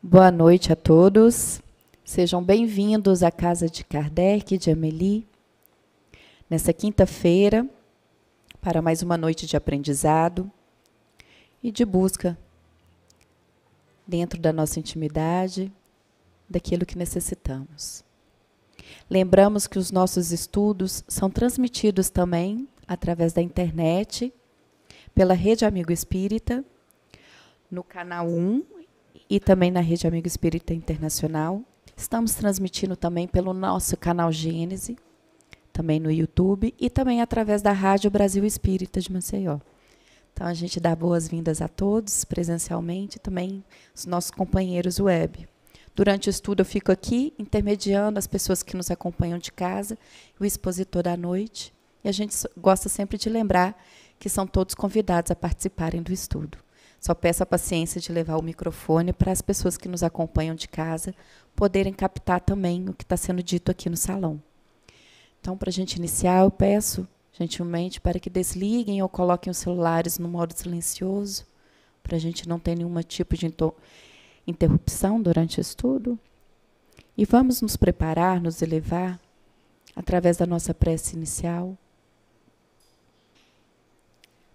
Boa noite a todos. Sejam bem-vindos à casa de Kardec de Amélie. Nessa quinta-feira, para mais uma noite de aprendizado e de busca dentro da nossa intimidade daquilo que necessitamos. Lembramos que os nossos estudos são transmitidos também através da internet, pela Rede Amigo Espírita, no canal 1 e também na Rede Amigo Espírita Internacional. Estamos transmitindo também pelo nosso canal Gênese, também no YouTube e também através da Rádio Brasil Espírita de Maceió. Então a gente dá boas-vindas a todos presencialmente, também os nossos companheiros web. Durante o estudo eu fico aqui intermediando as pessoas que nos acompanham de casa, o expositor da noite, e a gente gosta sempre de lembrar que são todos convidados a participarem do estudo. Só peço a paciência de levar o microfone para as pessoas que nos acompanham de casa poderem captar também o que está sendo dito aqui no salão. Então, para a gente iniciar, eu peço gentilmente para que desliguem ou coloquem os celulares no modo silencioso, para a gente não ter nenhum tipo de interrupção durante o estudo. E vamos nos preparar, nos elevar, através da nossa prece inicial,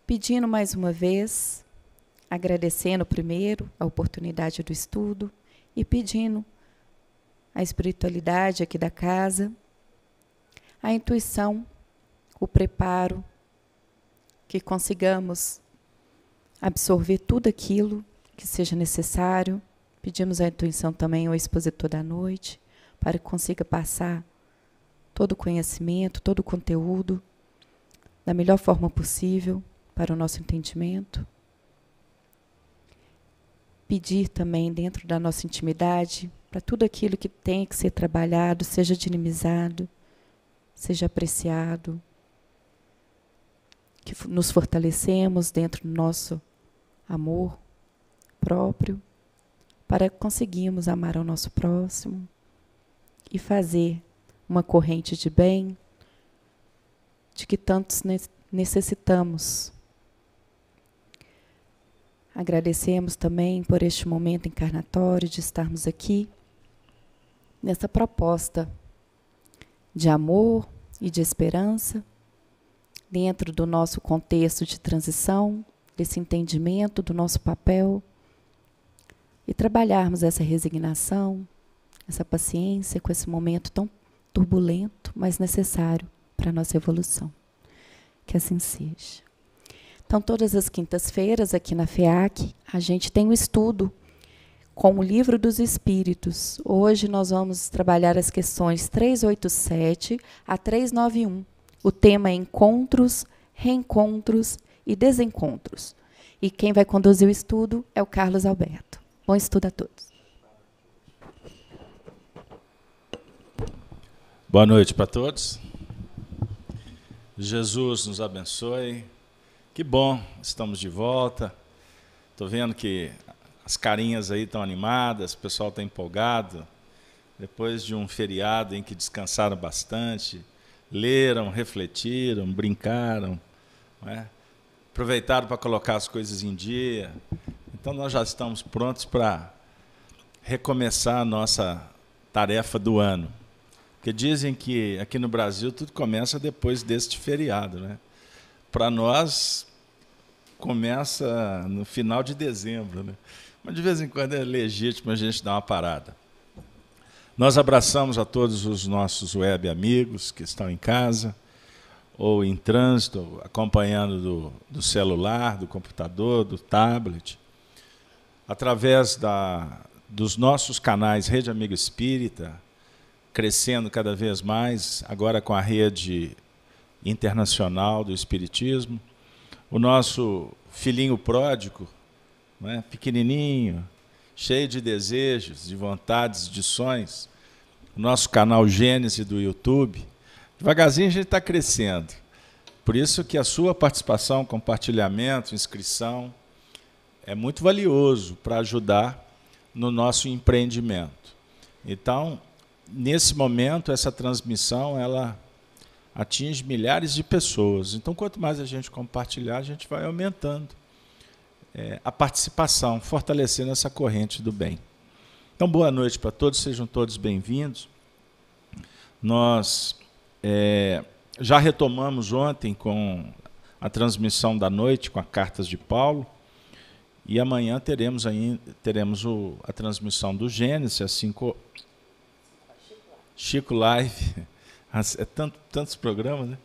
pedindo mais uma vez agradecendo primeiro a oportunidade do estudo e pedindo a espiritualidade aqui da casa, a intuição, o preparo, que consigamos absorver tudo aquilo que seja necessário. Pedimos a intuição também ao expositor da noite, para que consiga passar todo o conhecimento, todo o conteúdo da melhor forma possível para o nosso entendimento pedir também dentro da nossa intimidade para tudo aquilo que tem que ser trabalhado seja dinamizado, seja apreciado, que nos fortalecemos dentro do nosso amor próprio para conseguirmos amar ao nosso próximo e fazer uma corrente de bem de que tantos necessitamos Agradecemos também por este momento encarnatório de estarmos aqui, nessa proposta de amor e de esperança, dentro do nosso contexto de transição, desse entendimento do nosso papel, e trabalharmos essa resignação, essa paciência com esse momento tão turbulento, mas necessário para a nossa evolução. Que assim seja. Então, todas as quintas-feiras, aqui na FEAC, a gente tem um estudo com o Livro dos Espíritos. Hoje nós vamos trabalhar as questões 387 a 391. O tema é encontros, reencontros e desencontros. E quem vai conduzir o estudo é o Carlos Alberto. Bom estudo a todos. Boa noite para todos. Jesus nos abençoe. Que bom, estamos de volta. Estou vendo que as carinhas aí estão animadas, o pessoal está empolgado. Depois de um feriado em que descansaram bastante, leram, refletiram, brincaram, é? aproveitaram para colocar as coisas em dia. Então nós já estamos prontos para recomeçar a nossa tarefa do ano. Porque dizem que aqui no Brasil tudo começa depois deste feriado, né? Para nós começa no final de dezembro, né? Mas de vez em quando é legítimo a gente dar uma parada. Nós abraçamos a todos os nossos web amigos que estão em casa ou em trânsito, acompanhando do, do celular, do computador, do tablet, através da, dos nossos canais Rede Amigo Espírita, crescendo cada vez mais, agora com a rede internacional do Espiritismo. O nosso filhinho pródigo, né, pequenininho, cheio de desejos, de vontades, de sonhos. O nosso canal Gênese do YouTube. Devagarzinho a gente está crescendo. Por isso que a sua participação, compartilhamento, inscrição é muito valioso para ajudar no nosso empreendimento. Então, nesse momento, essa transmissão ela atinge milhares de pessoas. Então, quanto mais a gente compartilhar, a gente vai aumentando é, a participação, fortalecendo essa corrente do bem. Então, boa noite para todos, sejam todos bem-vindos. Nós é, já retomamos ontem com a transmissão da noite com as cartas de Paulo. E amanhã teremos, aí, teremos o, a transmissão do Gênesis, às 5. Chico Live. É tanto, tantos programas, né?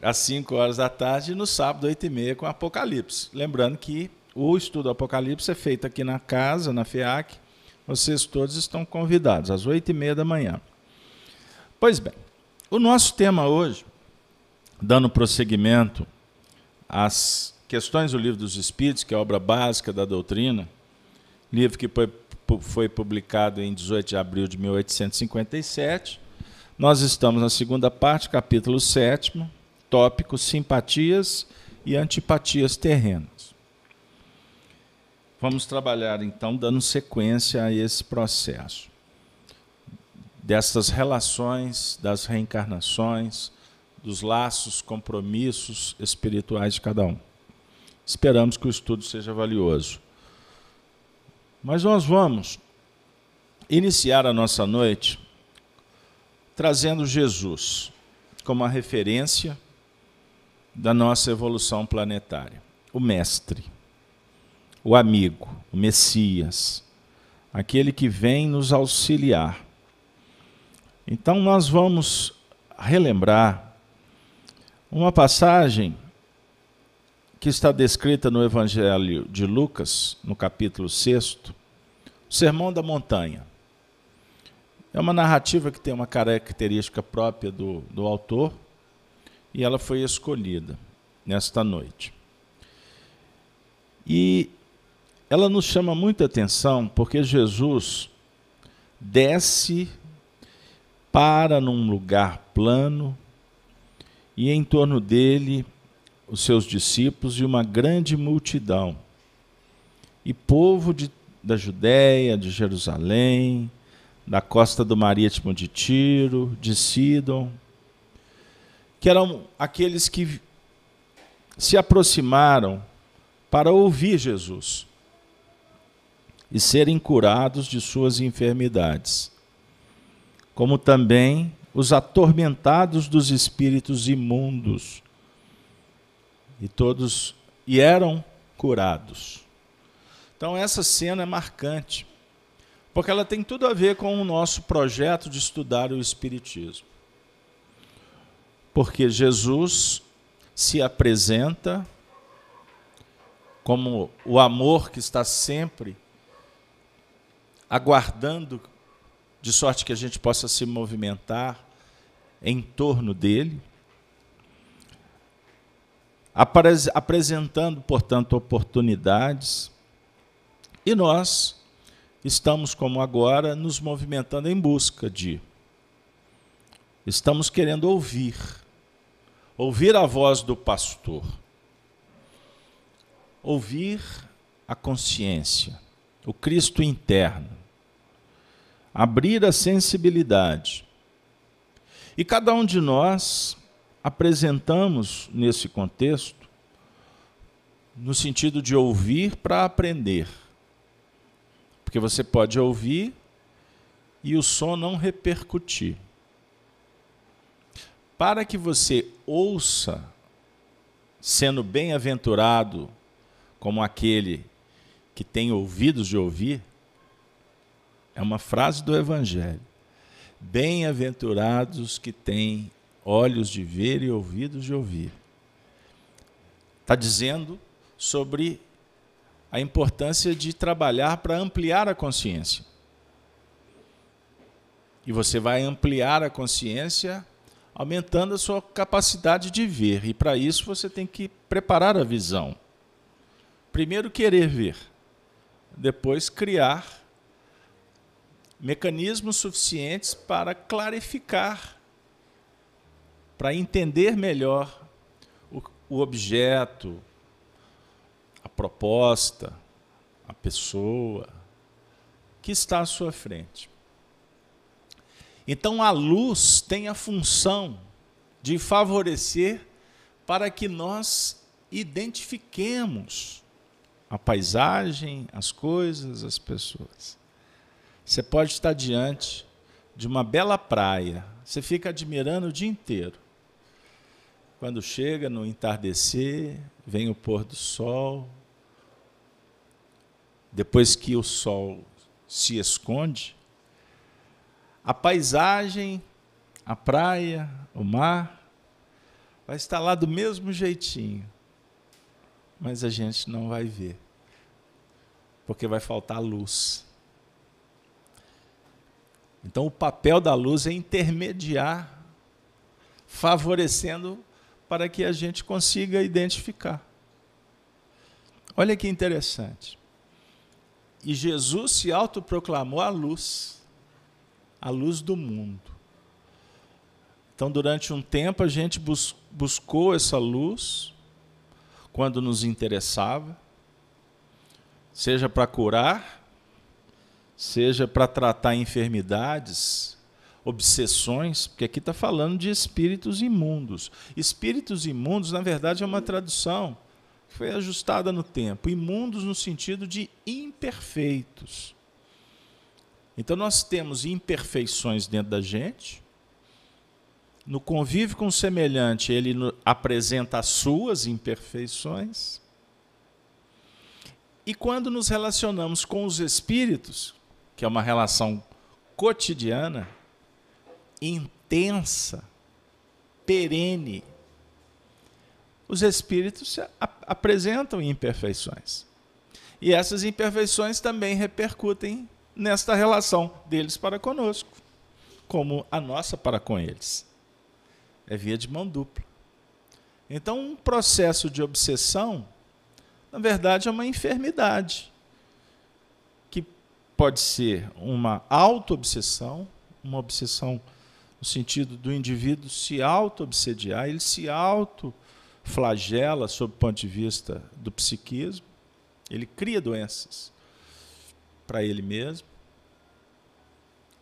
Às 5 horas da tarde e no sábado, 8 e meia, com Apocalipse. Lembrando que o estudo do Apocalipse é feito aqui na casa, na FEAC. Vocês todos estão convidados, às 8 e meia da manhã. Pois bem, o nosso tema hoje, dando prosseguimento às questões do Livro dos Espíritos, que é a obra básica da doutrina, livro que foi, foi publicado em 18 de abril de 1857. Nós estamos na segunda parte, capítulo 7, tópico simpatias e antipatias terrenas. Vamos trabalhar então dando sequência a esse processo dessas relações, das reencarnações, dos laços, compromissos espirituais de cada um. Esperamos que o estudo seja valioso. Mas nós vamos iniciar a nossa noite trazendo Jesus como a referência da nossa evolução planetária. O Mestre, o amigo, o Messias, aquele que vem nos auxiliar então nós vamos relembrar uma passagem que está descrita no Evangelho de Lucas, no capítulo 6, o Sermão da Montanha. É uma narrativa que tem uma característica própria do, do autor e ela foi escolhida nesta noite. E ela nos chama muita atenção porque Jesus desce para num lugar plano e em torno dele os seus discípulos e uma grande multidão. E povo de, da Judéia, de Jerusalém, da costa do Marítimo de Tiro, de Sidon, que eram aqueles que se aproximaram para ouvir Jesus e serem curados de suas enfermidades como também os atormentados dos espíritos imundos. E todos e eram curados. Então essa cena é marcante, porque ela tem tudo a ver com o nosso projeto de estudar o espiritismo. Porque Jesus se apresenta como o amor que está sempre aguardando de sorte que a gente possa se movimentar em torno dele, apresentando, portanto, oportunidades, e nós estamos, como agora, nos movimentando em busca de. Estamos querendo ouvir, ouvir a voz do pastor, ouvir a consciência, o Cristo interno abrir a sensibilidade. E cada um de nós apresentamos nesse contexto no sentido de ouvir para aprender. Porque você pode ouvir e o som não repercutir. Para que você ouça, sendo bem-aventurado como aquele que tem ouvidos de ouvir, é uma frase do Evangelho. Bem-aventurados que têm olhos de ver e ouvidos de ouvir. Está dizendo sobre a importância de trabalhar para ampliar a consciência. E você vai ampliar a consciência aumentando a sua capacidade de ver. E para isso você tem que preparar a visão. Primeiro, querer ver. Depois, criar mecanismos suficientes para clarificar, para entender melhor o, objeto, proposta, a pessoa que está à sua frente. Então a luz tem a função de favorecer para que nós identifiquemos a paisagem, as coisas, as pessoas. Você pode estar diante de uma bela praia, você fica admirando o dia inteiro. Quando chega no entardecer, vem o pôr do sol. Depois que o sol se esconde, a paisagem, a praia, o mar, vai estar lá do mesmo jeitinho. Mas a gente não vai ver, porque vai faltar luz. Então, o papel da luz é intermediar, favorecendo para que a gente consiga identificar. Olha que interessante. E Jesus se autoproclamou a luz, a luz do mundo. Então, durante um tempo, a gente bus buscou essa luz quando nos interessava, seja para curar, seja para tratar enfermidades, obsessões, porque aqui está falando de espíritos imundos. Espíritos imundos, na verdade, é uma tradução foi ajustada no tempo. Imundos no sentido de imperfeitos. Então, nós temos imperfeições dentro da gente. No convívio com o semelhante, ele apresenta as suas imperfeições. E quando nos relacionamos com os espíritos, que é uma relação cotidiana, intensa, perene. Os espíritos apresentam imperfeições. E essas imperfeições também repercutem nesta relação deles para conosco, como a nossa para com eles. É via de mão dupla. Então, um processo de obsessão, na verdade, é uma enfermidade pode ser uma auto-obsessão, uma obsessão no sentido do indivíduo se auto-obsediar, ele se auto-flagela sob o ponto de vista do psiquismo, ele cria doenças para ele mesmo.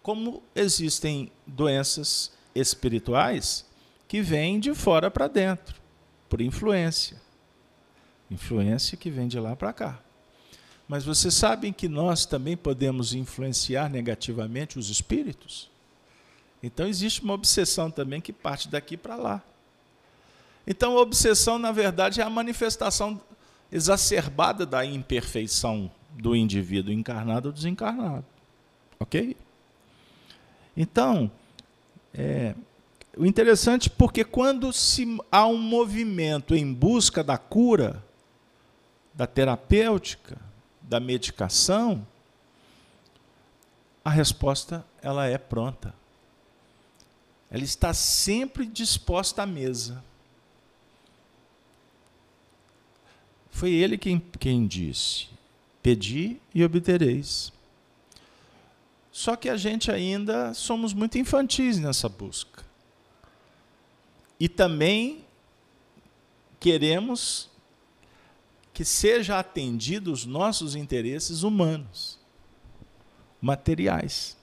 Como existem doenças espirituais que vêm de fora para dentro, por influência. Influência que vem de lá para cá. Mas vocês sabem que nós também podemos influenciar negativamente os espíritos? Então existe uma obsessão também que parte daqui para lá. Então a obsessão, na verdade, é a manifestação exacerbada da imperfeição do indivíduo encarnado ou desencarnado. Ok? Então, é, o interessante porque quando se há um movimento em busca da cura, da terapêutica, da medicação, a resposta ela é pronta. Ela está sempre disposta à mesa. Foi ele quem, quem disse: Pedi e obtereis. Só que a gente ainda somos muito infantis nessa busca. E também queremos que seja atendido os nossos interesses humanos, materiais.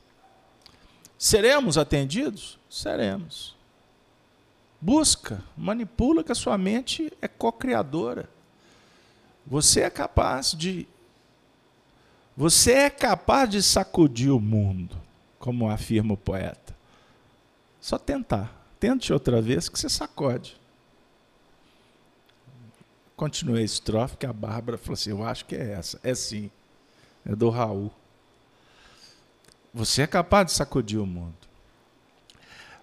Seremos atendidos? Seremos. Busca, manipula que a sua mente é co-criadora. Você é capaz de você é capaz de sacudir o mundo, como afirma o poeta. Só tentar. Tente outra vez que você sacode continuei a estrofe, que a Bárbara falou assim: Eu acho que é essa. É sim. É do Raul. Você é capaz de sacudir o mundo.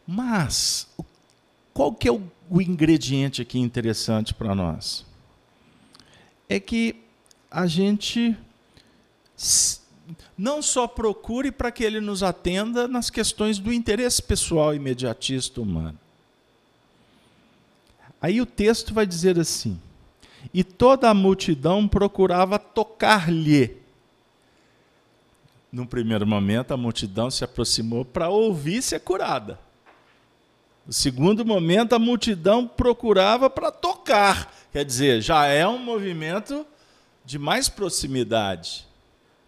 Mas, qual que é o, o ingrediente aqui interessante para nós? É que a gente não só procure para que ele nos atenda nas questões do interesse pessoal imediatista humano. Aí o texto vai dizer assim: e toda a multidão procurava tocar-lhe. Num primeiro momento, a multidão se aproximou para ouvir ser curada. No segundo momento, a multidão procurava para tocar. Quer dizer, já é um movimento de mais proximidade.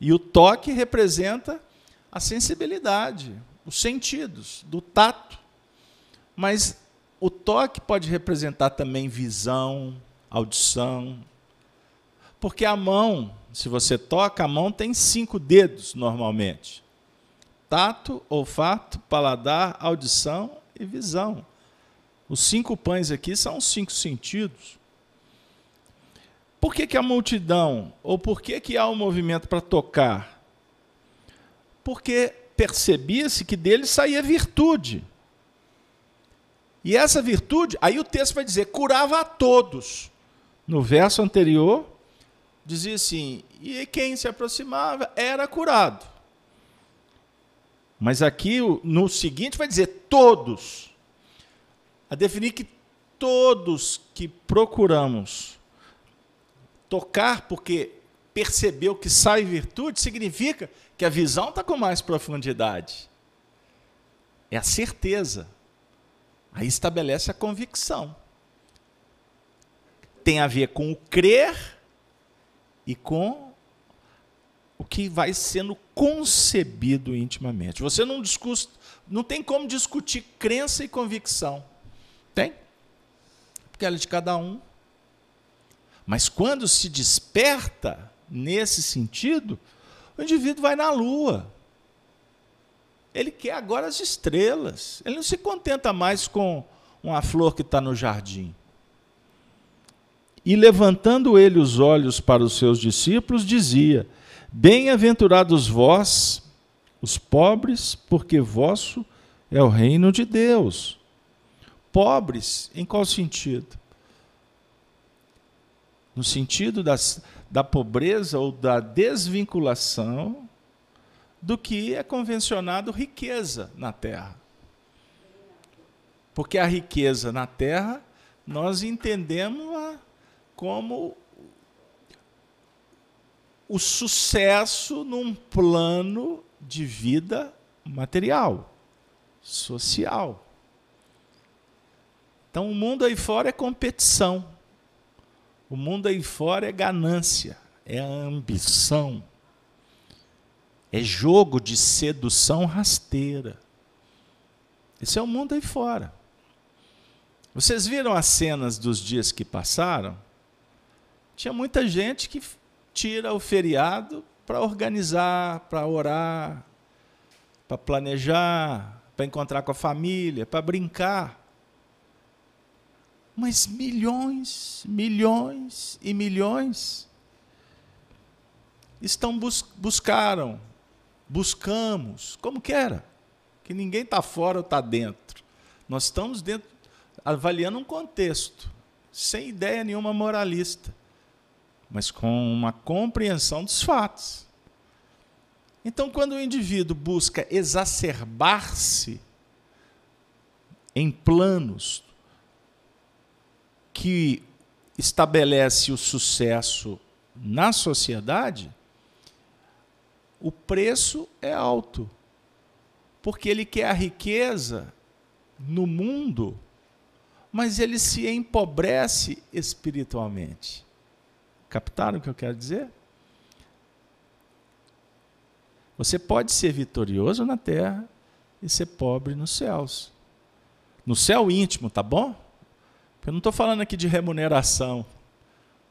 E o toque representa a sensibilidade, os sentidos, do tato. Mas o toque pode representar também visão, audição. Porque a mão, se você toca, a mão tem cinco dedos normalmente. tato, olfato, paladar, audição e visão. Os cinco pães aqui são os cinco sentidos. Por que, que a multidão, ou por que, que há um movimento para tocar? Porque percebia-se que dele saía virtude. E essa virtude, aí o texto vai dizer, curava a todos. No verso anterior, dizia assim: e quem se aproximava era curado. Mas aqui, no seguinte, vai dizer todos. A definir que todos que procuramos tocar porque percebeu que sai virtude, significa que a visão está com mais profundidade. É a certeza. Aí estabelece a convicção. Tem a ver com o crer e com o que vai sendo concebido intimamente. Você não discute, não tem como discutir crença e convicção. Tem? Porque ela é de cada um. Mas quando se desperta nesse sentido, o indivíduo vai na lua. Ele quer agora as estrelas. Ele não se contenta mais com uma flor que está no jardim. E levantando ele os olhos para os seus discípulos, dizia: Bem-aventurados vós, os pobres, porque vosso é o reino de Deus. Pobres, em qual sentido? No sentido das, da pobreza ou da desvinculação do que é convencionado riqueza na terra. Porque a riqueza na terra nós entendemos como o sucesso num plano de vida material, social. Então o mundo aí fora é competição. O mundo aí fora é ganância, é ambição. É jogo de sedução rasteira. Esse é o mundo aí fora. Vocês viram as cenas dos dias que passaram? Tinha muita gente que tira o feriado para organizar, para orar, para planejar, para encontrar com a família, para brincar. Mas milhões, milhões e milhões estão bus buscaram, buscamos, como que era? Que ninguém está fora ou está dentro. Nós estamos dentro, avaliando um contexto, sem ideia nenhuma moralista mas com uma compreensão dos fatos. Então, quando o indivíduo busca exacerbar-se em planos que estabelece o sucesso na sociedade, o preço é alto. Porque ele quer a riqueza no mundo, mas ele se empobrece espiritualmente. Captaram o que eu quero dizer? Você pode ser vitorioso na terra e ser pobre nos céus. No céu íntimo, tá bom? Eu não estou falando aqui de remuneração.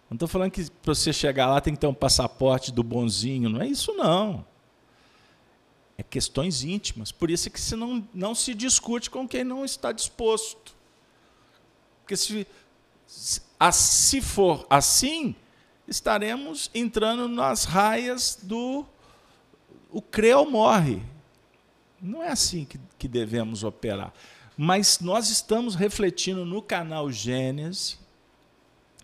Não estou falando que para você chegar lá tem que ter um passaporte do bonzinho. Não é isso, não. É questões íntimas. Por isso é que se não, não se discute com quem não está disposto. Porque se, se for assim, estaremos entrando nas raias do o creu morre. Não é assim que, que devemos operar. Mas nós estamos refletindo no canal Gênesis,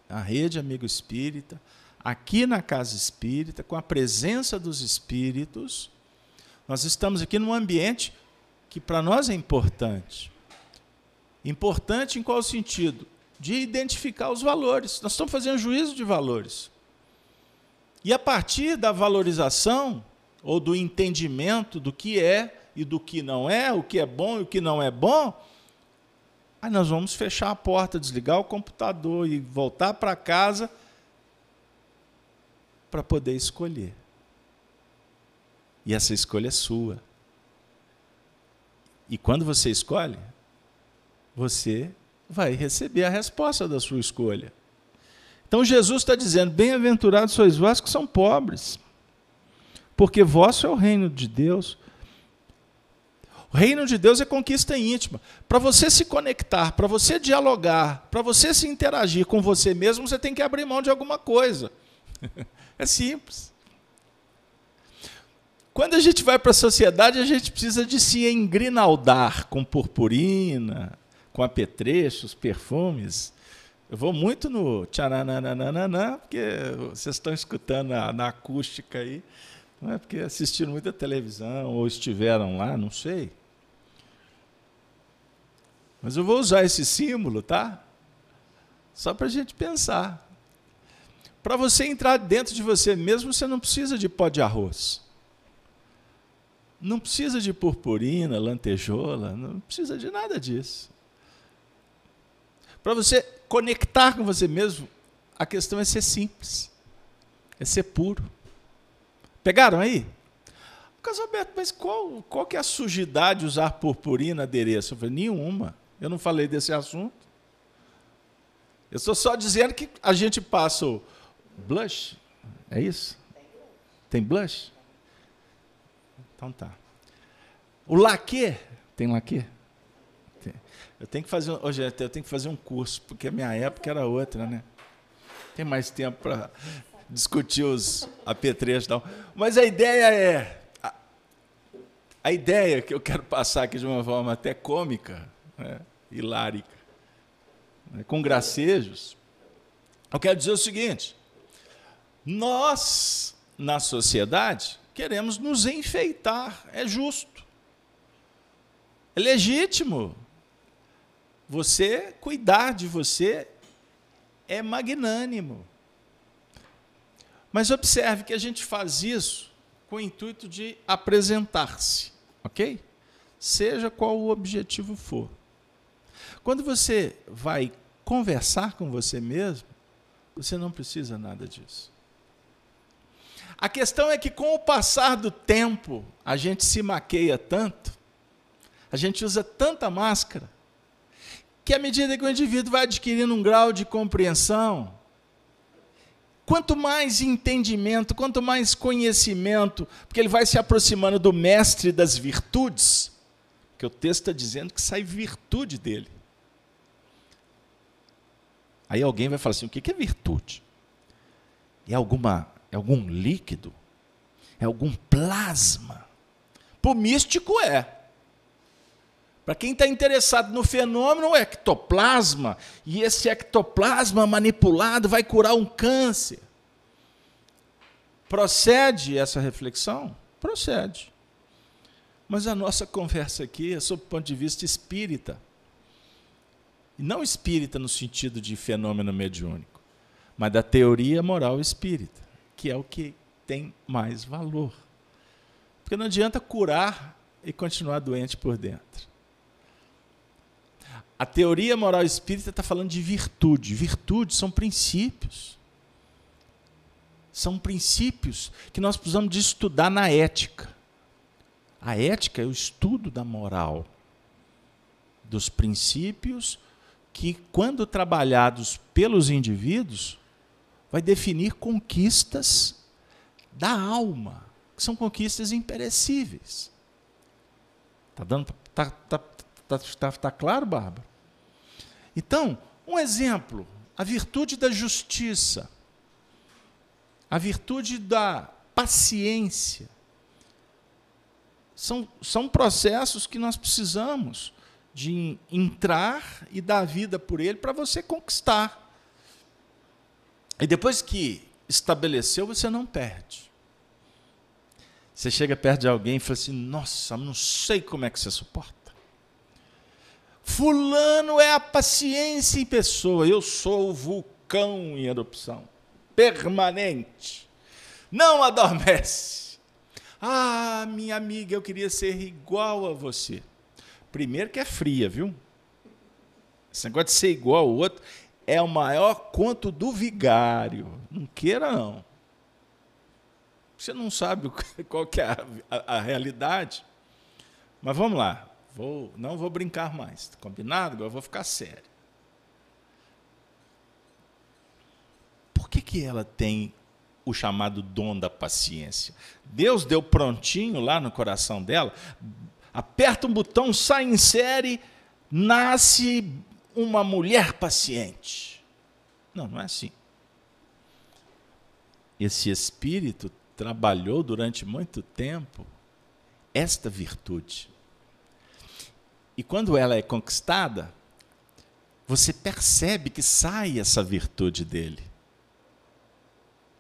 a rede Amigo Espírita, aqui na Casa Espírita, com a presença dos espíritos. Nós estamos aqui num ambiente que para nós é importante. Importante em qual sentido? De identificar os valores. Nós estamos fazendo juízo de valores. E a partir da valorização ou do entendimento do que é e do que não é, o que é bom e o que não é bom, aí nós vamos fechar a porta, desligar o computador e voltar para casa para poder escolher. E essa escolha é sua. E quando você escolhe, você vai receber a resposta da sua escolha. Então Jesus está dizendo: Bem-aventurados sois vós que são pobres, porque vosso é o reino de Deus. O reino de Deus é conquista íntima. Para você se conectar, para você dialogar, para você se interagir com você mesmo, você tem que abrir mão de alguma coisa. É simples. Quando a gente vai para a sociedade, a gente precisa de se engrinaldar com purpurina, com apetrechos, perfumes. Eu vou muito no tcharananana, porque vocês estão escutando na, na acústica aí. Não é porque assistiram muita televisão ou estiveram lá, não sei. Mas eu vou usar esse símbolo, tá? Só para a gente pensar. Para você entrar dentro de você mesmo, você não precisa de pó de arroz. Não precisa de purpurina, lantejola, não precisa de nada disso. Para você conectar com você mesmo, a questão é ser simples, é ser puro. Pegaram aí? Casalberto, mas qual, qual que é a sujidade de usar purpurina adereço? Eu falei, nenhuma. Eu não falei desse assunto. Eu estou só dizendo que a gente passa o blush. É isso? Tem blush? Então tá. O laque, tem laque? Eu tenho que fazer, hoje eu tenho que fazer um curso, porque a minha época era outra, né? Tem mais tempo para discutir os apetrechos não. Mas a ideia é a, a, ideia que eu quero passar aqui de uma forma até cômica, né, hilárica, né, com gracejos. Eu quero dizer o seguinte: nós na sociedade queremos nos enfeitar, é justo. É legítimo. Você cuidar de você é magnânimo. Mas observe que a gente faz isso com o intuito de apresentar-se, ok? Seja qual o objetivo for. Quando você vai conversar com você mesmo, você não precisa nada disso. A questão é que, com o passar do tempo, a gente se maqueia tanto, a gente usa tanta máscara, que à medida que o indivíduo vai adquirindo um grau de compreensão, Quanto mais entendimento, quanto mais conhecimento, porque ele vai se aproximando do mestre das virtudes, que o texto está dizendo que sai virtude dele. Aí alguém vai falar assim: o que é virtude? É alguma, é algum líquido? É algum plasma? Para o místico é. Para quem está interessado no fenômeno, é ectoplasma, e esse ectoplasma manipulado vai curar um câncer. Procede essa reflexão? Procede. Mas a nossa conversa aqui é sob o ponto de vista espírita. E não espírita no sentido de fenômeno mediúnico, mas da teoria moral espírita, que é o que tem mais valor. Porque não adianta curar e continuar doente por dentro. A teoria moral espírita está falando de virtude. Virtude são princípios. São princípios que nós precisamos de estudar na ética. A ética é o estudo da moral, dos princípios que, quando trabalhados pelos indivíduos, vai definir conquistas da alma, que são conquistas imperecíveis. Está dando, tá, tá, tá, tá, tá claro, Bárbara? Então, um exemplo, a virtude da justiça, a virtude da paciência. São, são processos que nós precisamos de entrar e dar vida por ele para você conquistar. E depois que estabeleceu, você não perde. Você chega perto de alguém e fala assim: Nossa, não sei como é que você suporta. Fulano é a paciência em pessoa. Eu sou o vulcão em erupção, permanente. Não adormece. Ah, minha amiga, eu queria ser igual a você. Primeiro que é fria, viu? Esse negócio de ser igual ao outro é o maior conto do vigário. Não queira, não. Você não sabe qual que é a, a, a realidade. Mas vamos lá. Vou, não vou brincar mais. Combinado? Agora eu vou ficar sério. Por que, que ela tem o chamado dom da paciência? Deus deu prontinho lá no coração dela. aperta um botão, sai em série, nasce uma mulher paciente. Não, não é assim. Esse espírito trabalhou durante muito tempo esta virtude. E quando ela é conquistada, você percebe que sai essa virtude dele.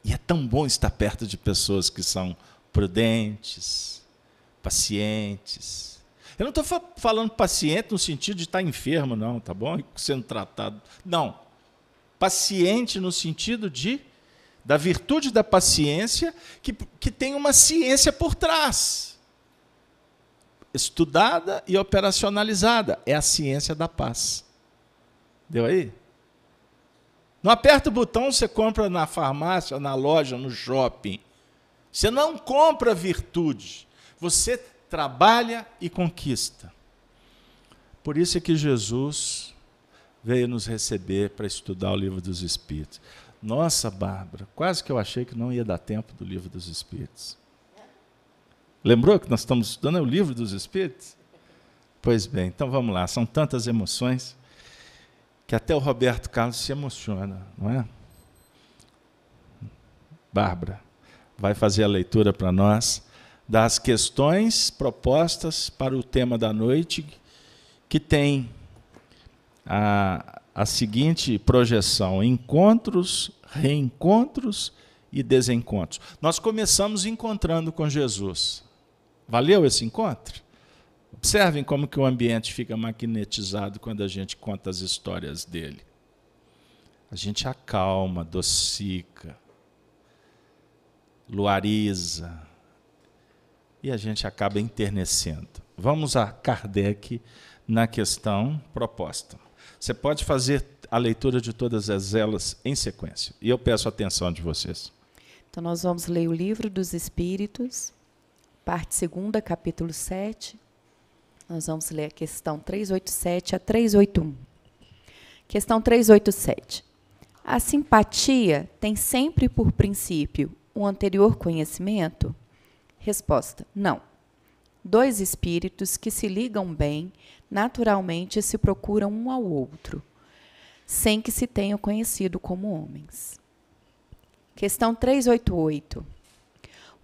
E é tão bom estar perto de pessoas que são prudentes, pacientes. Eu não estou falando paciente no sentido de estar enfermo, não, tá bom? Sendo tratado. Não. Paciente no sentido de da virtude da paciência que, que tem uma ciência por trás. Estudada e operacionalizada. É a ciência da paz. Deu aí? Não aperta o botão, você compra na farmácia, na loja, no shopping. Você não compra virtude. Você trabalha e conquista. Por isso é que Jesus veio nos receber para estudar o livro dos Espíritos. Nossa, Bárbara, quase que eu achei que não ia dar tempo do livro dos Espíritos. Lembrou que nós estamos estudando o livro dos Espíritos? Pois bem, então vamos lá, são tantas emoções que até o Roberto Carlos se emociona, não é? Bárbara vai fazer a leitura para nós das questões propostas para o tema da noite, que tem a, a seguinte projeção: encontros, reencontros e desencontros. Nós começamos encontrando com Jesus. Valeu esse encontro? Observem como que o ambiente fica magnetizado quando a gente conta as histórias dele. A gente acalma, docica, luariza, e a gente acaba enternecendo. Vamos a Kardec na questão proposta. Você pode fazer a leitura de todas as elas em sequência. E eu peço a atenção de vocês. Então, nós vamos ler o Livro dos Espíritos, parte 2, capítulo 7. Nós vamos ler a questão 387 a 381. Questão 387. A simpatia tem sempre por princípio o anterior conhecimento? Resposta: não. Dois espíritos que se ligam bem, naturalmente se procuram um ao outro, sem que se tenham conhecido como homens. Questão 388.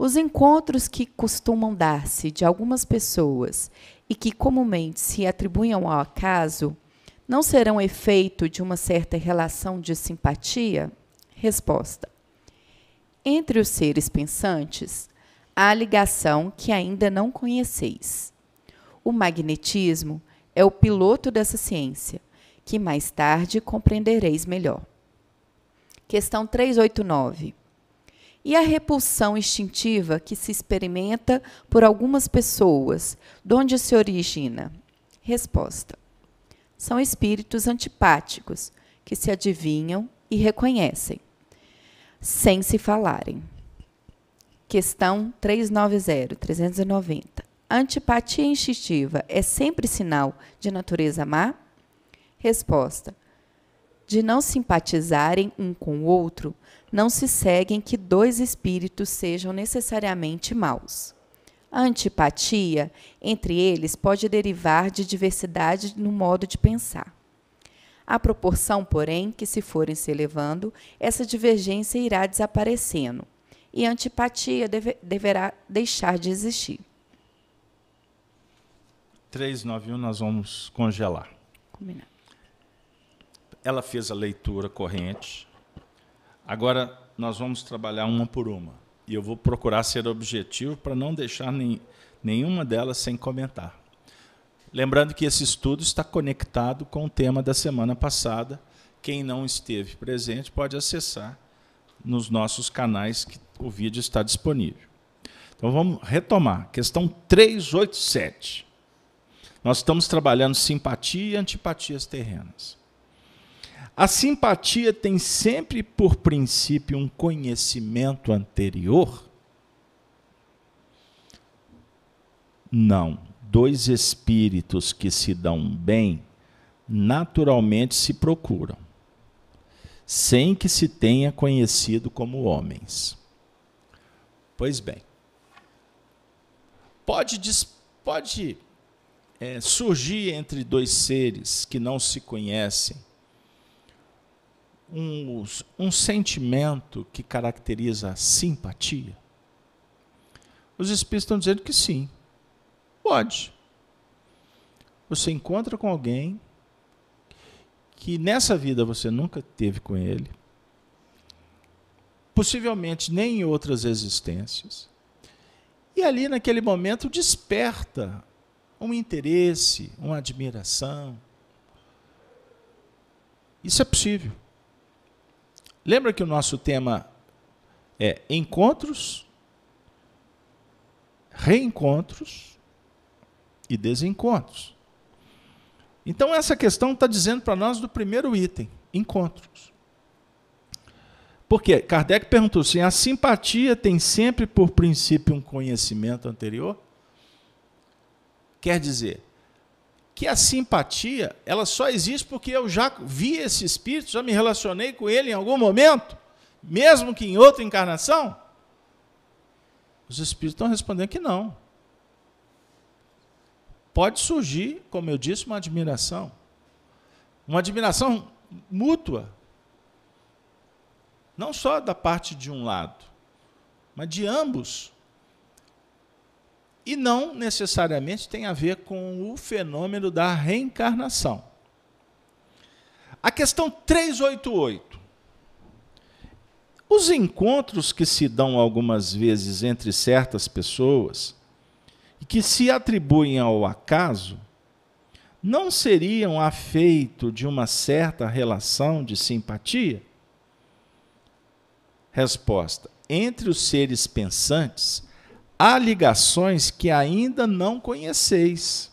Os encontros que costumam dar-se de algumas pessoas e que comumente se atribuem ao acaso não serão efeito de uma certa relação de simpatia? Resposta: Entre os seres pensantes, há ligação que ainda não conheceis. O magnetismo é o piloto dessa ciência, que mais tarde compreendereis melhor. Questão 389. E a repulsão instintiva que se experimenta por algumas pessoas, de onde se origina? Resposta: São espíritos antipáticos que se adivinham e reconhecem, sem se falarem. Questão 390, 390. Antipatia instintiva é sempre sinal de natureza má? Resposta: De não simpatizarem um com o outro, não se seguem que dois espíritos sejam necessariamente maus. A antipatia entre eles pode derivar de diversidade no modo de pensar. À proporção, porém, que se forem se elevando, essa divergência irá desaparecendo, e a antipatia deve, deverá deixar de existir. 391 nós vamos congelar. Combinado. Ela fez a leitura corrente. Agora nós vamos trabalhar uma por uma. E eu vou procurar ser objetivo para não deixar nem, nenhuma delas sem comentar. Lembrando que esse estudo está conectado com o tema da semana passada. Quem não esteve presente pode acessar nos nossos canais que o vídeo está disponível. Então vamos retomar. Questão 387. Nós estamos trabalhando simpatia e antipatias terrenas. A simpatia tem sempre por princípio um conhecimento anterior? Não. Dois espíritos que se dão bem naturalmente se procuram sem que se tenha conhecido como homens. Pois bem, pode, pode é, surgir entre dois seres que não se conhecem um, um sentimento que caracteriza a simpatia? Os Espíritos estão dizendo que sim. Pode. Você encontra com alguém que nessa vida você nunca teve com ele, possivelmente nem em outras existências, e ali naquele momento desperta um interesse, uma admiração. Isso é possível. Lembra que o nosso tema é encontros, reencontros e desencontros. Então, essa questão está dizendo para nós do primeiro item: encontros. Porque Kardec perguntou assim: a simpatia tem sempre por princípio um conhecimento anterior? Quer dizer, que a simpatia ela só existe porque eu já vi esse espírito, já me relacionei com ele em algum momento, mesmo que em outra encarnação? Os espíritos estão respondendo que não. Pode surgir, como eu disse, uma admiração. Uma admiração mútua. Não só da parte de um lado, mas de ambos e não necessariamente tem a ver com o fenômeno da reencarnação. A questão 388. Os encontros que se dão algumas vezes entre certas pessoas e que se atribuem ao acaso não seriam afeito de uma certa relação de simpatia? Resposta: Entre os seres pensantes, há ligações que ainda não conheceis.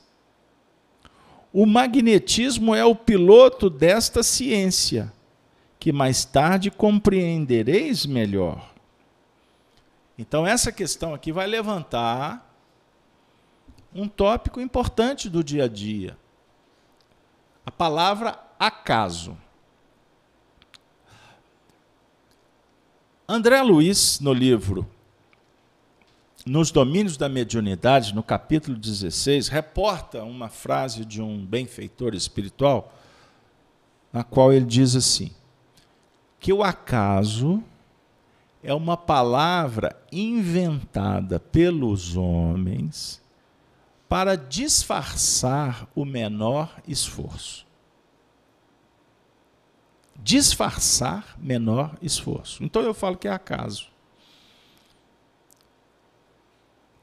O magnetismo é o piloto desta ciência, que mais tarde compreendereis melhor. Então, essa questão aqui vai levantar um tópico importante do dia a dia. A palavra acaso. André Luiz, no livro nos domínios da mediunidade, no capítulo 16, reporta uma frase de um benfeitor espiritual, na qual ele diz assim: que o acaso é uma palavra inventada pelos homens para disfarçar o menor esforço. Disfarçar menor esforço. Então eu falo que é acaso.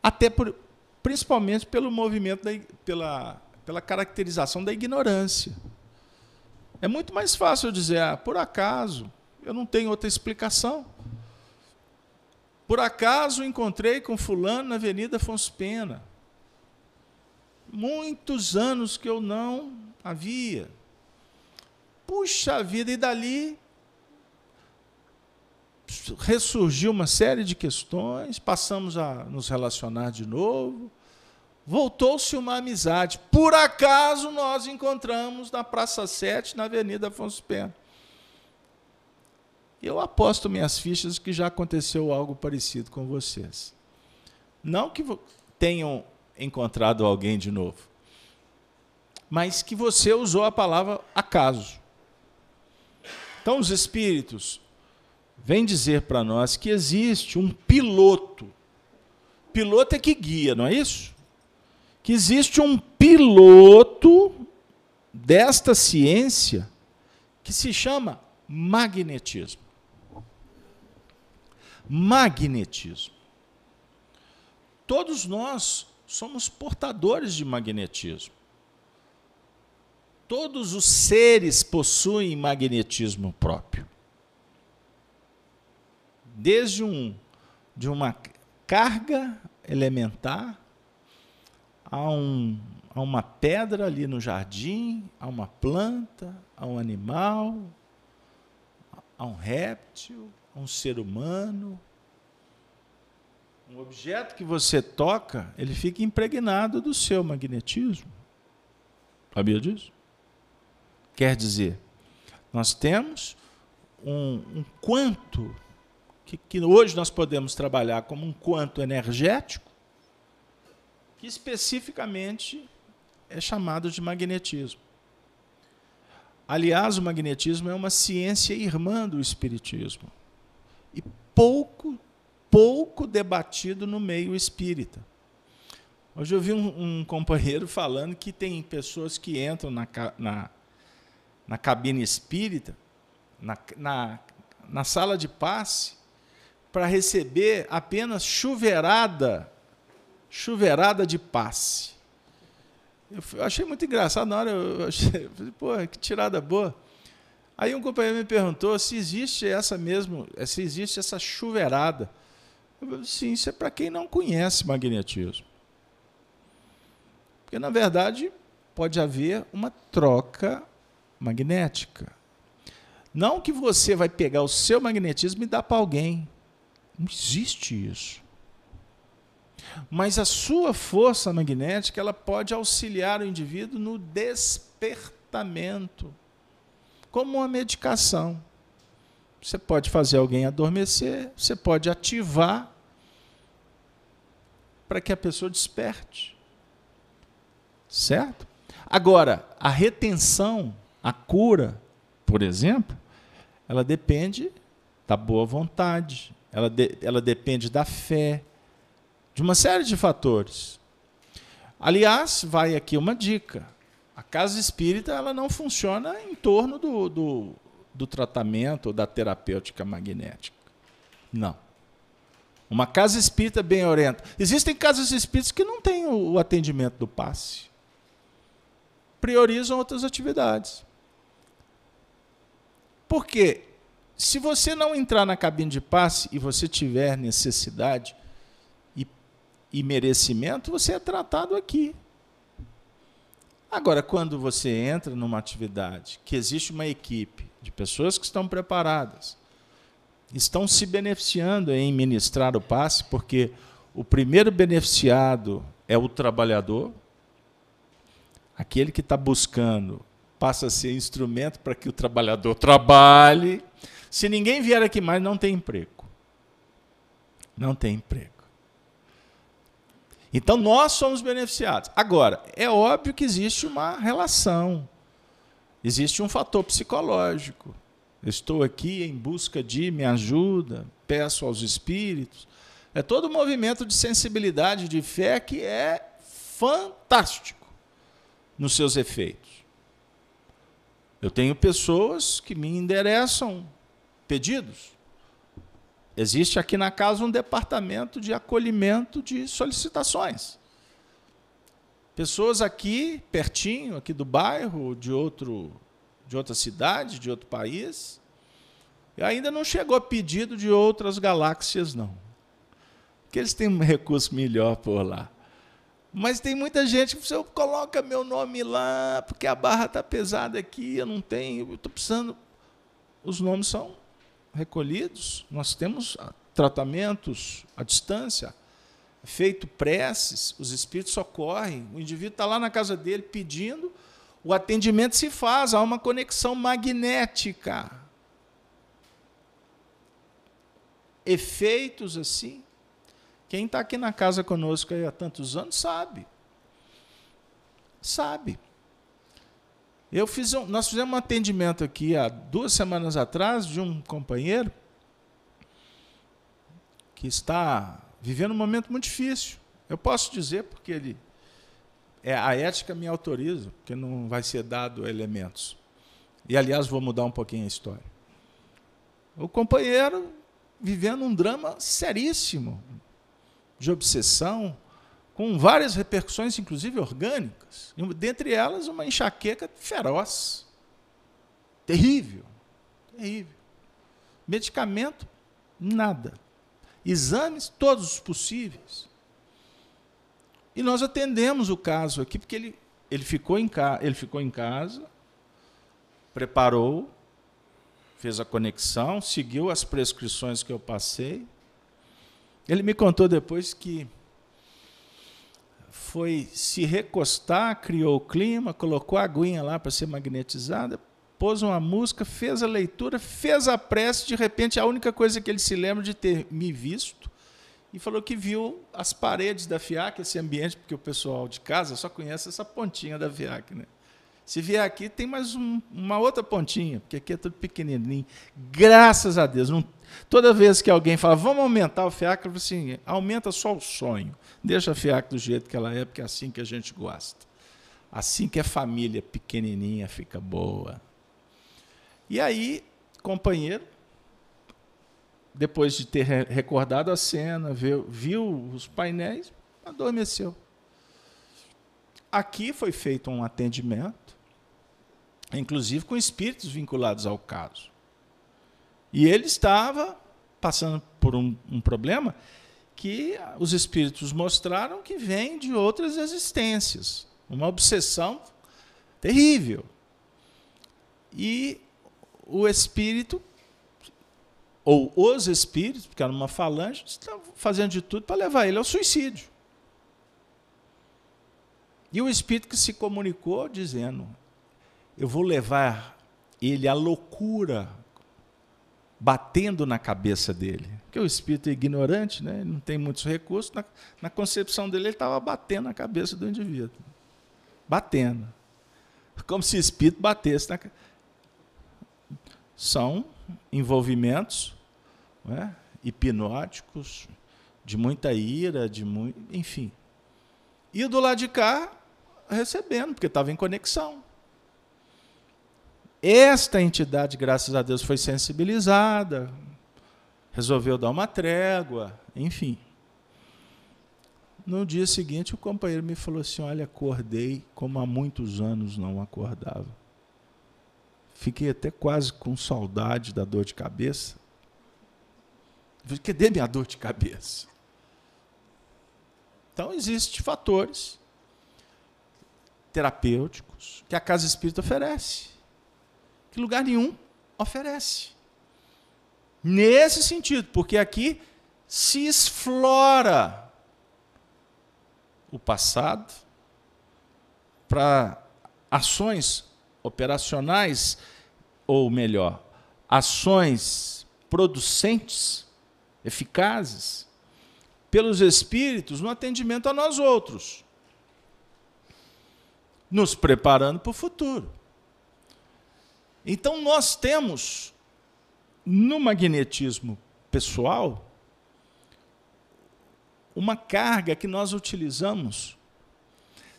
Até por, principalmente pelo movimento, da, pela, pela caracterização da ignorância. É muito mais fácil dizer, ah, por acaso, eu não tenho outra explicação. Por acaso encontrei com fulano na Avenida Afonso Pena. Muitos anos que eu não havia. Puxa vida, e dali ressurgiu uma série de questões, passamos a nos relacionar de novo, voltou-se uma amizade. Por acaso nós encontramos na Praça 7, na Avenida Afonso Pena. Eu aposto minhas fichas que já aconteceu algo parecido com vocês. Não que tenham encontrado alguém de novo, mas que você usou a palavra acaso. Então, os espíritos vem dizer para nós que existe um piloto. Piloto é que guia, não é isso? Que existe um piloto desta ciência que se chama magnetismo. Magnetismo. Todos nós somos portadores de magnetismo. Todos os seres possuem magnetismo próprio desde um, de uma carga elementar a, um, a uma pedra ali no jardim, a uma planta, a um animal, a um réptil, a um ser humano. Um objeto que você toca, ele fica impregnado do seu magnetismo. Sabia disso? Quer dizer, nós temos um, um quanto que, que hoje nós podemos trabalhar como um quanto energético, que especificamente é chamado de magnetismo. Aliás, o magnetismo é uma ciência irmã do espiritismo. E pouco, pouco debatido no meio espírita. Hoje eu vi um, um companheiro falando que tem pessoas que entram na, na, na cabine espírita, na, na, na sala de passe, para receber apenas chuveirada, chuveirada de passe. Eu achei muito engraçado na hora, eu achei, pô, que tirada boa. Aí um companheiro me perguntou se existe essa mesmo, se existe essa chuveirada. Eu falei, sim, isso é para quem não conhece magnetismo. Porque na verdade pode haver uma troca magnética. Não que você vai pegar o seu magnetismo e dar para alguém. Não existe isso. Mas a sua força magnética ela pode auxiliar o indivíduo no despertamento, como uma medicação. Você pode fazer alguém adormecer, você pode ativar para que a pessoa desperte. Certo? Agora, a retenção, a cura, por exemplo, ela depende da boa vontade, ela, de, ela depende da fé, de uma série de fatores. Aliás, vai aqui uma dica. A casa espírita ela não funciona em torno do, do, do tratamento ou da terapêutica magnética. Não. Uma casa espírita bem orientada. Existem casas espíritas que não têm o, o atendimento do passe. Priorizam outras atividades. Por quê? Se você não entrar na cabine de passe e você tiver necessidade, e merecimento, você é tratado aqui. Agora, quando você entra numa atividade que existe uma equipe de pessoas que estão preparadas, estão se beneficiando em ministrar o passe, porque o primeiro beneficiado é o trabalhador, aquele que está buscando passa a ser instrumento para que o trabalhador trabalhe. Se ninguém vier aqui mais, não tem emprego. Não tem emprego. Então nós somos beneficiados. Agora, é óbvio que existe uma relação, existe um fator psicológico. Estou aqui em busca de me ajuda, peço aos espíritos. É todo um movimento de sensibilidade, de fé que é fantástico nos seus efeitos. Eu tenho pessoas que me endereçam pedidos. Existe aqui na casa um departamento de acolhimento de solicitações. Pessoas aqui, pertinho, aqui do bairro, de, outro, de outra cidade, de outro país, e ainda não chegou pedido de outras galáxias, não. Porque eles têm um recurso melhor por lá. Mas tem muita gente que você coloca meu nome lá, porque a barra está pesada aqui, eu não tenho, eu estou precisando. Os nomes são recolhidos, nós temos tratamentos à distância, feito preces, os espíritos socorrem, o indivíduo está lá na casa dele pedindo, o atendimento se faz, há uma conexão magnética. Efeitos assim. Quem está aqui na casa conosco há tantos anos sabe. Sabe. Eu fiz um, nós fizemos um atendimento aqui há duas semanas atrás de um companheiro que está vivendo um momento muito difícil. Eu posso dizer porque ele é a ética me autoriza, porque não vai ser dado elementos. E aliás vou mudar um pouquinho a história. O companheiro vivendo um drama seríssimo de obsessão, com várias repercussões, inclusive orgânicas, dentre elas uma enxaqueca feroz. Terrível. Terrível. Medicamento, nada. Exames, todos os possíveis. E nós atendemos o caso aqui, porque ele, ele, ficou, em ca, ele ficou em casa, preparou, fez a conexão, seguiu as prescrições que eu passei. Ele me contou depois que foi se recostar, criou o clima, colocou a aguinha lá para ser magnetizada, pôs uma música, fez a leitura, fez a prece, de repente a única coisa que ele se lembra de ter me visto e falou que viu as paredes da FIAC, esse ambiente, porque o pessoal de casa só conhece essa pontinha da FIAC. Né? Se vier aqui, tem mais um, uma outra pontinha, porque aqui é tudo pequenininho. Graças a Deus. Não, toda vez que alguém fala, vamos aumentar o FIAC, eu falo assim, aumenta só o sonho. Deixa a FIAC do jeito que ela é, porque é assim que a gente gosta. Assim que a família pequenininha fica boa. E aí, companheiro, depois de ter recordado a cena, viu, viu os painéis, adormeceu. Aqui foi feito um atendimento, inclusive com espíritos vinculados ao caso. E ele estava passando por um, um problema que os espíritos mostraram que vem de outras existências, uma obsessão terrível. E o espírito, ou os espíritos, porque era uma falange, estão fazendo de tudo para levar ele ao suicídio. E o espírito que se comunicou dizendo: Eu vou levar ele à loucura, batendo na cabeça dele. Porque o espírito é ignorante, né? ele não tem muitos recursos. Na, na concepção dele, ele estava batendo na cabeça do indivíduo. Batendo. Como se o espírito batesse na São envolvimentos né? hipnóticos, de muita ira, de muito. Enfim. E do lado de cá, recebendo, porque estava em conexão. Esta entidade, graças a Deus, foi sensibilizada, resolveu dar uma trégua, enfim. No dia seguinte, o companheiro me falou assim: Olha, acordei como há muitos anos não acordava. Fiquei até quase com saudade da dor de cabeça. falei, cadê minha dor de cabeça? Então, existem fatores terapêuticos que a casa espírita oferece, que lugar nenhum oferece. Nesse sentido, porque aqui se explora o passado para ações operacionais, ou melhor, ações producentes, eficazes, pelos espíritos no atendimento a nós outros nos preparando para o futuro. Então, nós temos, no magnetismo pessoal, uma carga que nós utilizamos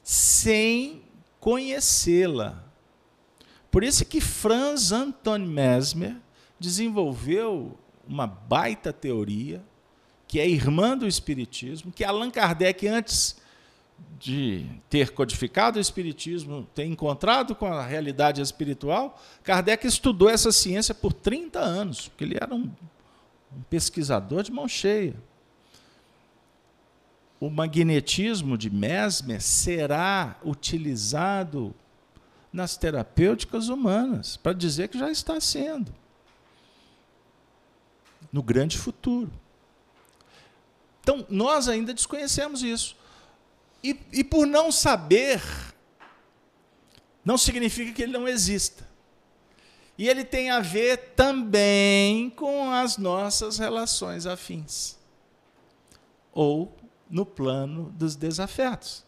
sem conhecê-la. Por isso que Franz Anton Mesmer desenvolveu uma baita teoria, que é irmã do Espiritismo, que Allan Kardec antes de ter codificado o Espiritismo, ter encontrado com a realidade espiritual, Kardec estudou essa ciência por 30 anos, porque ele era um, um pesquisador de mão cheia. O magnetismo de Mesmer será utilizado nas terapêuticas humanas, para dizer que já está sendo. No grande futuro. Então, nós ainda desconhecemos isso. E, e por não saber, não significa que ele não exista. E ele tem a ver também com as nossas relações afins. Ou no plano dos desafetos.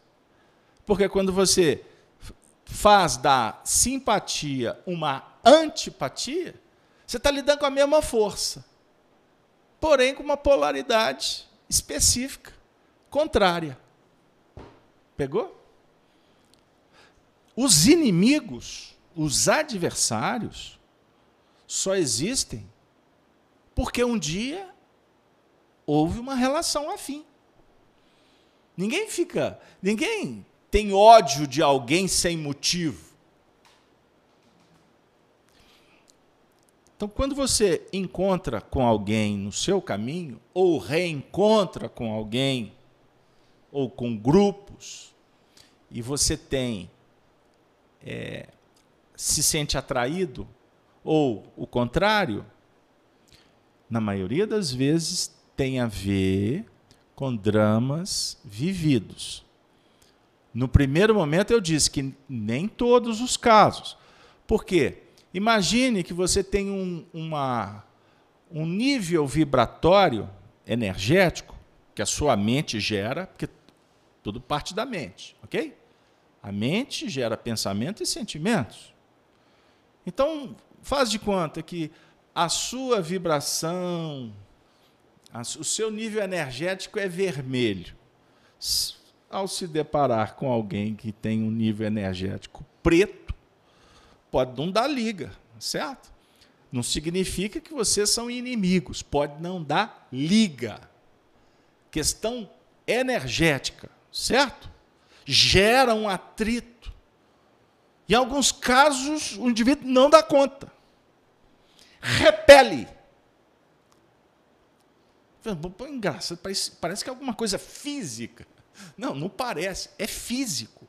Porque quando você faz da simpatia uma antipatia, você está lidando com a mesma força, porém com uma polaridade específica, contrária. Pegou? Os inimigos, os adversários, só existem porque um dia houve uma relação afim. Ninguém fica, ninguém tem ódio de alguém sem motivo. Então, quando você encontra com alguém no seu caminho, ou reencontra com alguém, ou com grupos, e você tem é, se sente atraído ou o contrário, na maioria das vezes tem a ver com dramas vividos. No primeiro momento eu disse que nem todos os casos. Por quê? Imagine que você tem um, uma, um nível vibratório energético porque a sua mente gera, porque tudo parte da mente, ok? A mente gera pensamento e sentimentos. Então, faz de conta que a sua vibração, o seu nível energético é vermelho. Ao se deparar com alguém que tem um nível energético preto, pode não dar liga, certo? Não significa que vocês são inimigos, pode não dar liga. Questão energética, certo? Gera um atrito. Em alguns casos, o indivíduo não dá conta. Repele. Engraçado, parece, parece que é alguma coisa física. Não, não parece, é físico.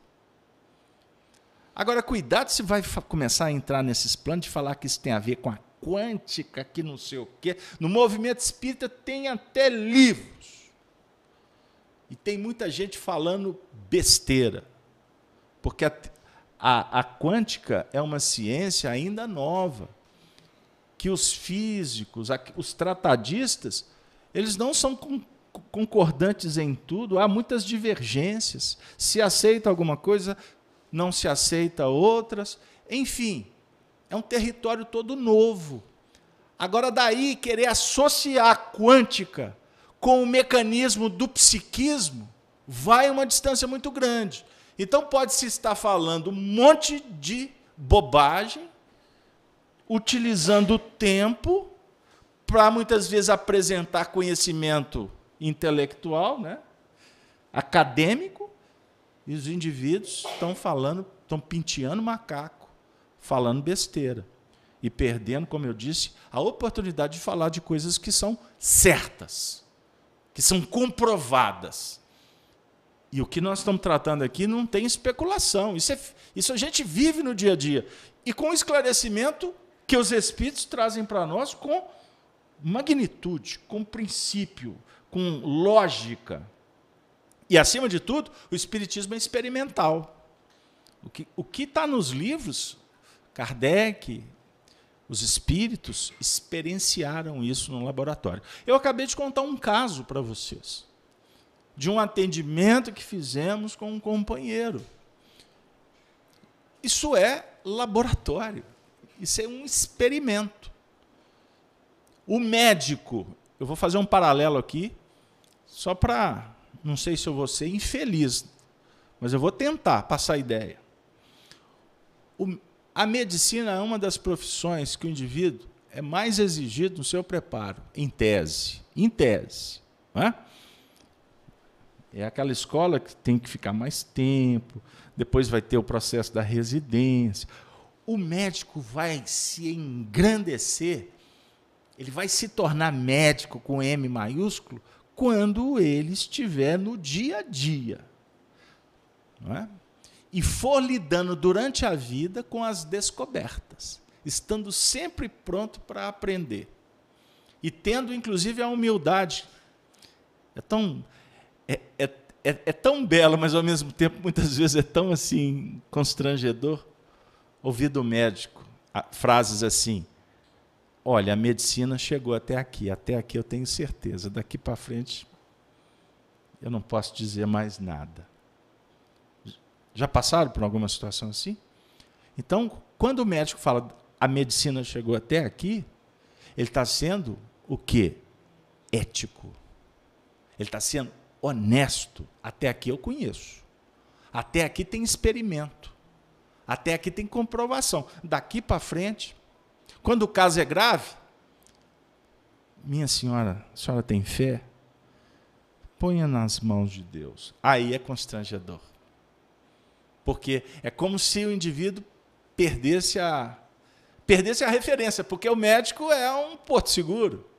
Agora, cuidado se vai começar a entrar nesses planos de falar que isso tem a ver com a quântica, que não sei o quê. No movimento espírita tem até livros. E tem muita gente falando besteira. Porque a, a, a quântica é uma ciência ainda nova. Que os físicos, os tratadistas, eles não são concordantes em tudo, há muitas divergências. Se aceita alguma coisa, não se aceita outras. Enfim, é um território todo novo. Agora, daí querer associar a quântica com o mecanismo do psiquismo, vai uma distância muito grande. Então, pode-se estar falando um monte de bobagem, utilizando o tempo para muitas vezes apresentar conhecimento intelectual, né? acadêmico, e os indivíduos estão falando, estão penteando macaco falando besteira e perdendo, como eu disse, a oportunidade de falar de coisas que são certas, que são comprovadas. E o que nós estamos tratando aqui não tem especulação, isso, é, isso a gente vive no dia a dia. E com esclarecimento que os Espíritos trazem para nós com magnitude, com princípio, com lógica. E, acima de tudo, o Espiritismo é experimental. O que está nos livros Kardec, os espíritos experienciaram isso no laboratório. Eu acabei de contar um caso para vocês, de um atendimento que fizemos com um companheiro. Isso é laboratório, isso é um experimento. O médico, eu vou fazer um paralelo aqui, só para, não sei se eu vou ser infeliz, mas eu vou tentar passar a ideia. O, a medicina é uma das profissões que o indivíduo é mais exigido no seu preparo, em tese. Em tese. É? é aquela escola que tem que ficar mais tempo, depois vai ter o processo da residência. O médico vai se engrandecer, ele vai se tornar médico com M maiúsculo quando ele estiver no dia a dia. Não é? E for lidando durante a vida com as descobertas, estando sempre pronto para aprender e tendo inclusive a humildade. É tão é, é, é, é, tão bela, mas ao mesmo tempo muitas vezes é tão assim constrangedor ouvir do médico frases assim: Olha, a medicina chegou até aqui, até aqui eu tenho certeza, daqui para frente eu não posso dizer mais nada. Já passaram por alguma situação assim? Então, quando o médico fala a medicina chegou até aqui, ele está sendo o quê? Ético. Ele está sendo honesto. Até aqui eu conheço. Até aqui tem experimento. Até aqui tem comprovação. Daqui para frente, quando o caso é grave, minha senhora, a senhora tem fé? Ponha nas mãos de Deus. Aí é constrangedor. Porque é como se o indivíduo perdesse a, perdesse a referência, porque o médico é um porto seguro,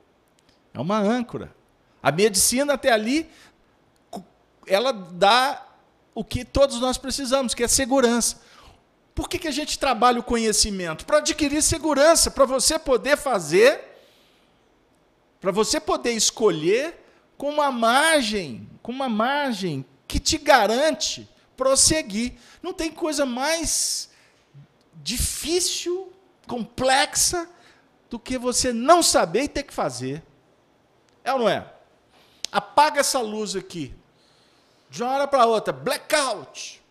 é uma âncora. A medicina até ali, ela dá o que todos nós precisamos, que é segurança. Por que, que a gente trabalha o conhecimento? Para adquirir segurança, para você poder fazer, para você poder escolher com uma margem, com uma margem que te garante prosseguir. Não tem coisa mais difícil, complexa, do que você não saber e ter que fazer. É ou não é? apaga essa luz aqui. De uma hora para outra, blackout.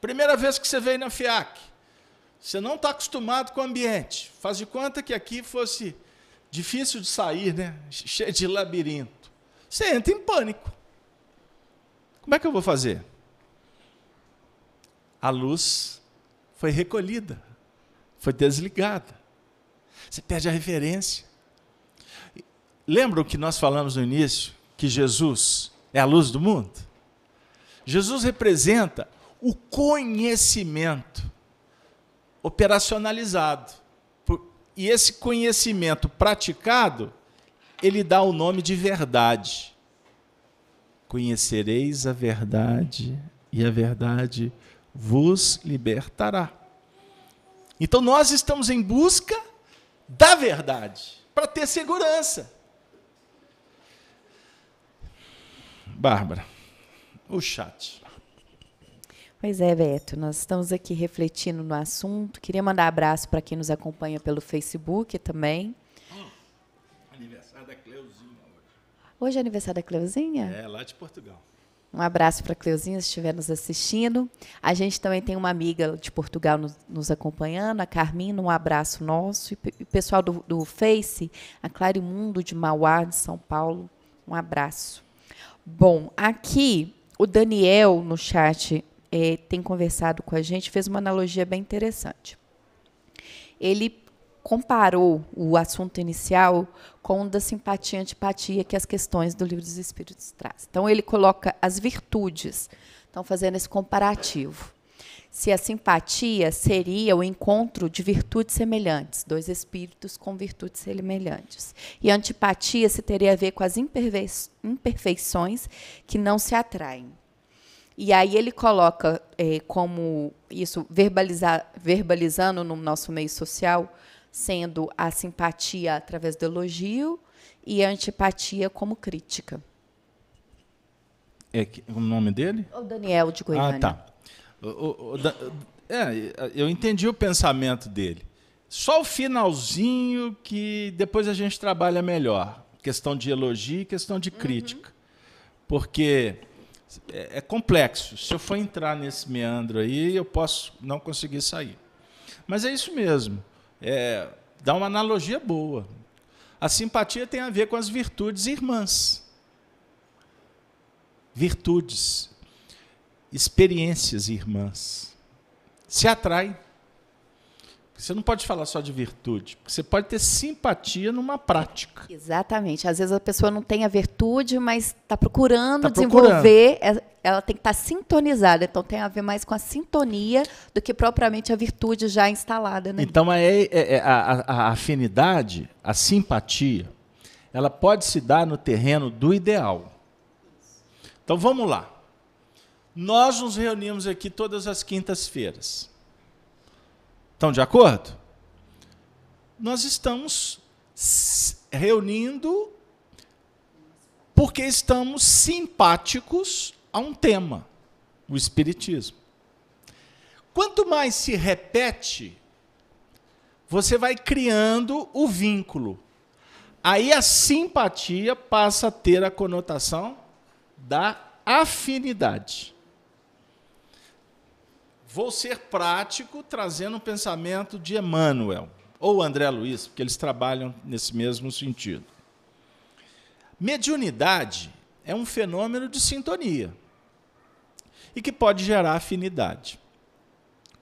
Primeira vez que você veio na FIAC. Você não está acostumado com o ambiente. Faz de conta que aqui fosse difícil de sair, né? cheio de labirinto. Você entra em pânico. Como é que eu vou fazer? A luz foi recolhida, foi desligada. Você perde a referência. Lembram que nós falamos no início que Jesus é a luz do mundo? Jesus representa o conhecimento operacionalizado. E esse conhecimento praticado, ele dá o nome de verdade. Conhecereis a verdade, e a verdade vos libertará. Então nós estamos em busca da verdade, para ter segurança. Bárbara, o chat. Pois é, Beto, nós estamos aqui refletindo no assunto. Queria mandar abraço para quem nos acompanha pelo Facebook também. aniversário da Cleuzinha hoje. Hoje é aniversário da Cleuzinha? É, lá de Portugal. Um abraço para a Cleuzinha, se estiver nos assistindo. A gente também tem uma amiga de Portugal nos, nos acompanhando, a Carmina, um abraço nosso. E o pessoal do, do Face, a Clarimundo de Mauá, de São Paulo, um abraço. Bom, aqui o Daniel no chat é, tem conversado com a gente, fez uma analogia bem interessante. Ele comparou o assunto inicial com o da simpatia e antipatia que as questões do livro dos Espíritos traz. Então ele coloca as virtudes, estão fazendo esse comparativo. Se a simpatia seria o encontro de virtudes semelhantes, dois espíritos com virtudes semelhantes. E a antipatia se teria a ver com as imperfeições que não se atraem. E aí ele coloca é, como isso verbalizar, verbalizando no nosso meio social, sendo a simpatia através do elogio e a antipatia como crítica. É o nome dele? O Daniel de Goiânia. Ah, tá. O, o, o, é, eu entendi o pensamento dele. Só o finalzinho que depois a gente trabalha melhor. Questão de elogio e questão de crítica. Uhum. Porque é, é, complexo. Se eu for entrar nesse meandro aí, eu posso não conseguir sair. Mas é isso mesmo. É, dá uma analogia boa. A simpatia tem a ver com as virtudes irmãs. Virtudes, experiências irmãs. Se atrai. Você não pode falar só de virtude, você pode ter simpatia numa prática. Exatamente. Às vezes a pessoa não tem a virtude, mas está procurando tá desenvolver, procurando. ela tem que estar tá sintonizada. Então tem a ver mais com a sintonia do que propriamente a virtude já instalada. Né? Então é, é, é a, a afinidade, a simpatia, ela pode se dar no terreno do ideal. Então vamos lá. Nós nos reunimos aqui todas as quintas-feiras. Estão de acordo? Nós estamos reunindo porque estamos simpáticos a um tema, o Espiritismo. Quanto mais se repete, você vai criando o vínculo. Aí a simpatia passa a ter a conotação da afinidade. Vou ser prático, trazendo um pensamento de Emmanuel, ou André Luiz, porque eles trabalham nesse mesmo sentido. Mediunidade é um fenômeno de sintonia e que pode gerar afinidade.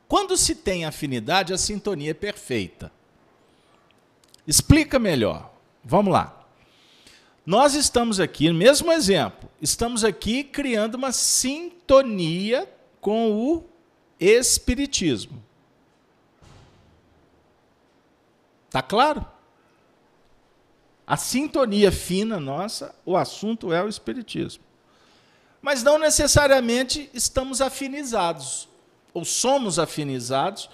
Quando se tem afinidade, a sintonia é perfeita. Explica melhor. Vamos lá. Nós estamos aqui, mesmo exemplo, estamos aqui criando uma sintonia com o Espiritismo. Tá claro? A sintonia fina nossa, o assunto é o Espiritismo. Mas não necessariamente estamos afinizados, ou somos afinizados,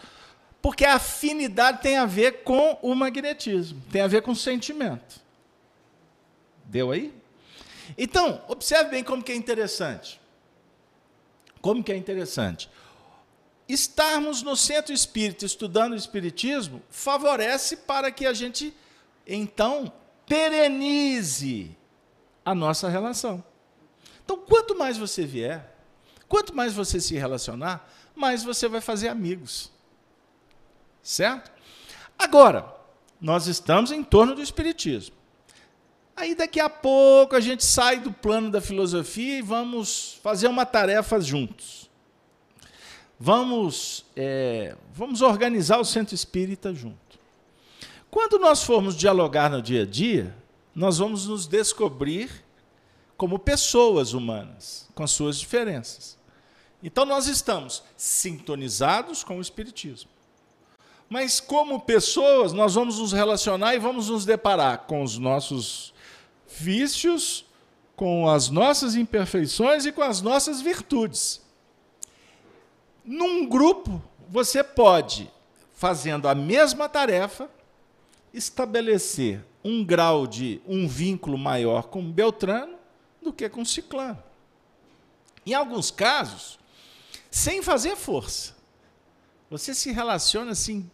porque a afinidade tem a ver com o magnetismo, tem a ver com o sentimento. Deu aí? Então, observe bem como que é interessante. Como que é interessante estarmos no centro espírita estudando o espiritismo favorece para que a gente então perenize a nossa relação. Então, quanto mais você vier, quanto mais você se relacionar, mais você vai fazer amigos. Certo? Agora, nós estamos em torno do Espiritismo. Aí daqui a pouco a gente sai do plano da filosofia e vamos fazer uma tarefa juntos. Vamos, é, vamos organizar o centro espírita junto. Quando nós formos dialogar no dia a dia, nós vamos nos descobrir como pessoas humanas, com as suas diferenças. Então nós estamos sintonizados com o Espiritismo. Mas como pessoas, nós vamos nos relacionar e vamos nos deparar com os nossos vícios, com as nossas imperfeições e com as nossas virtudes. Num grupo, você pode, fazendo a mesma tarefa, estabelecer um grau de um vínculo maior com Beltrano do que com Ciclano. Em alguns casos, sem fazer força. Você se relaciona assim,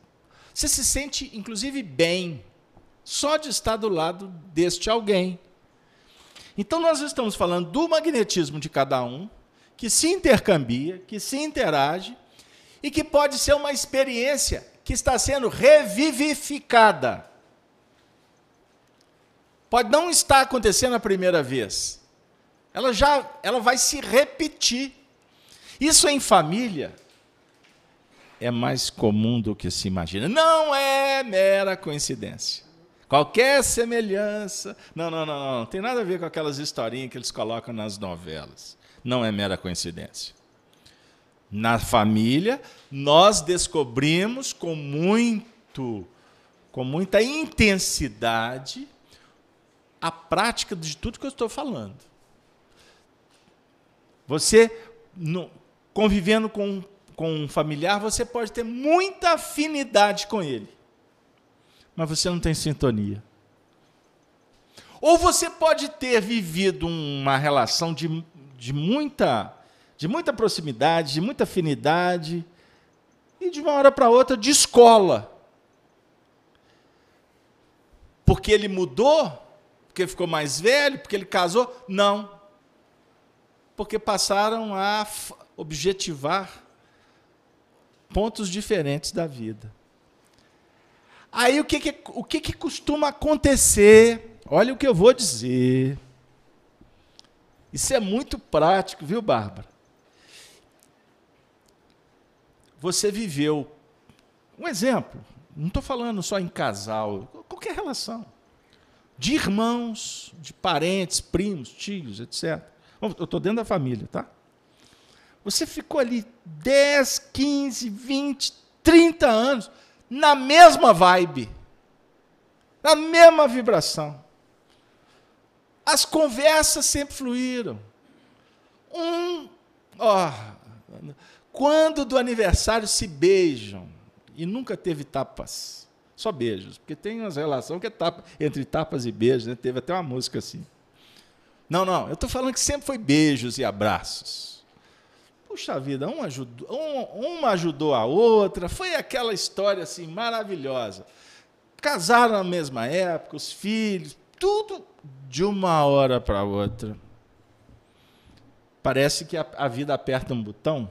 você se sente inclusive bem só de estar do lado deste alguém. Então nós estamos falando do magnetismo de cada um, que se intercambia, que se interage e que pode ser uma experiência que está sendo revivificada. Pode não estar acontecendo a primeira vez. Ela já ela vai se repetir. Isso em família é mais comum do que se imagina. Não é mera coincidência. Qualquer semelhança. Não, não, não, não. Não tem nada a ver com aquelas historinhas que eles colocam nas novelas. Não é mera coincidência. Na família, nós descobrimos com muito, com muita intensidade a prática de tudo que eu estou falando. Você, no, convivendo com, com um familiar, você pode ter muita afinidade com ele mas você não tem sintonia. Ou você pode ter vivido uma relação de, de, muita, de muita proximidade, de muita afinidade, e de uma hora para outra descola. Porque ele mudou? Porque ficou mais velho? Porque ele casou? Não. Porque passaram a objetivar pontos diferentes da vida. Aí o que, que, o que, que costuma acontecer? Olha o que eu vou dizer. Isso é muito prático, viu, Bárbara? Você viveu. Um exemplo, não estou falando só em casal, qualquer relação. De irmãos, de parentes, primos, tios, etc. Eu estou dentro da família, tá? Você ficou ali 10, 15, 20, 30 anos na mesma vibe, na mesma vibração. As conversas sempre fluíram. Um, ó, quando do aniversário se beijam e nunca teve tapas, só beijos, porque tem uma relação que é tapa, entre tapas e beijos, né? teve até uma música assim. Não, não, eu estou falando que sempre foi beijos e abraços. Puxa vida, um ajudou, um, uma ajudou a outra, foi aquela história assim maravilhosa. Casaram na mesma época, os filhos, tudo de uma hora para outra. Parece que a, a, vida aperta um botão.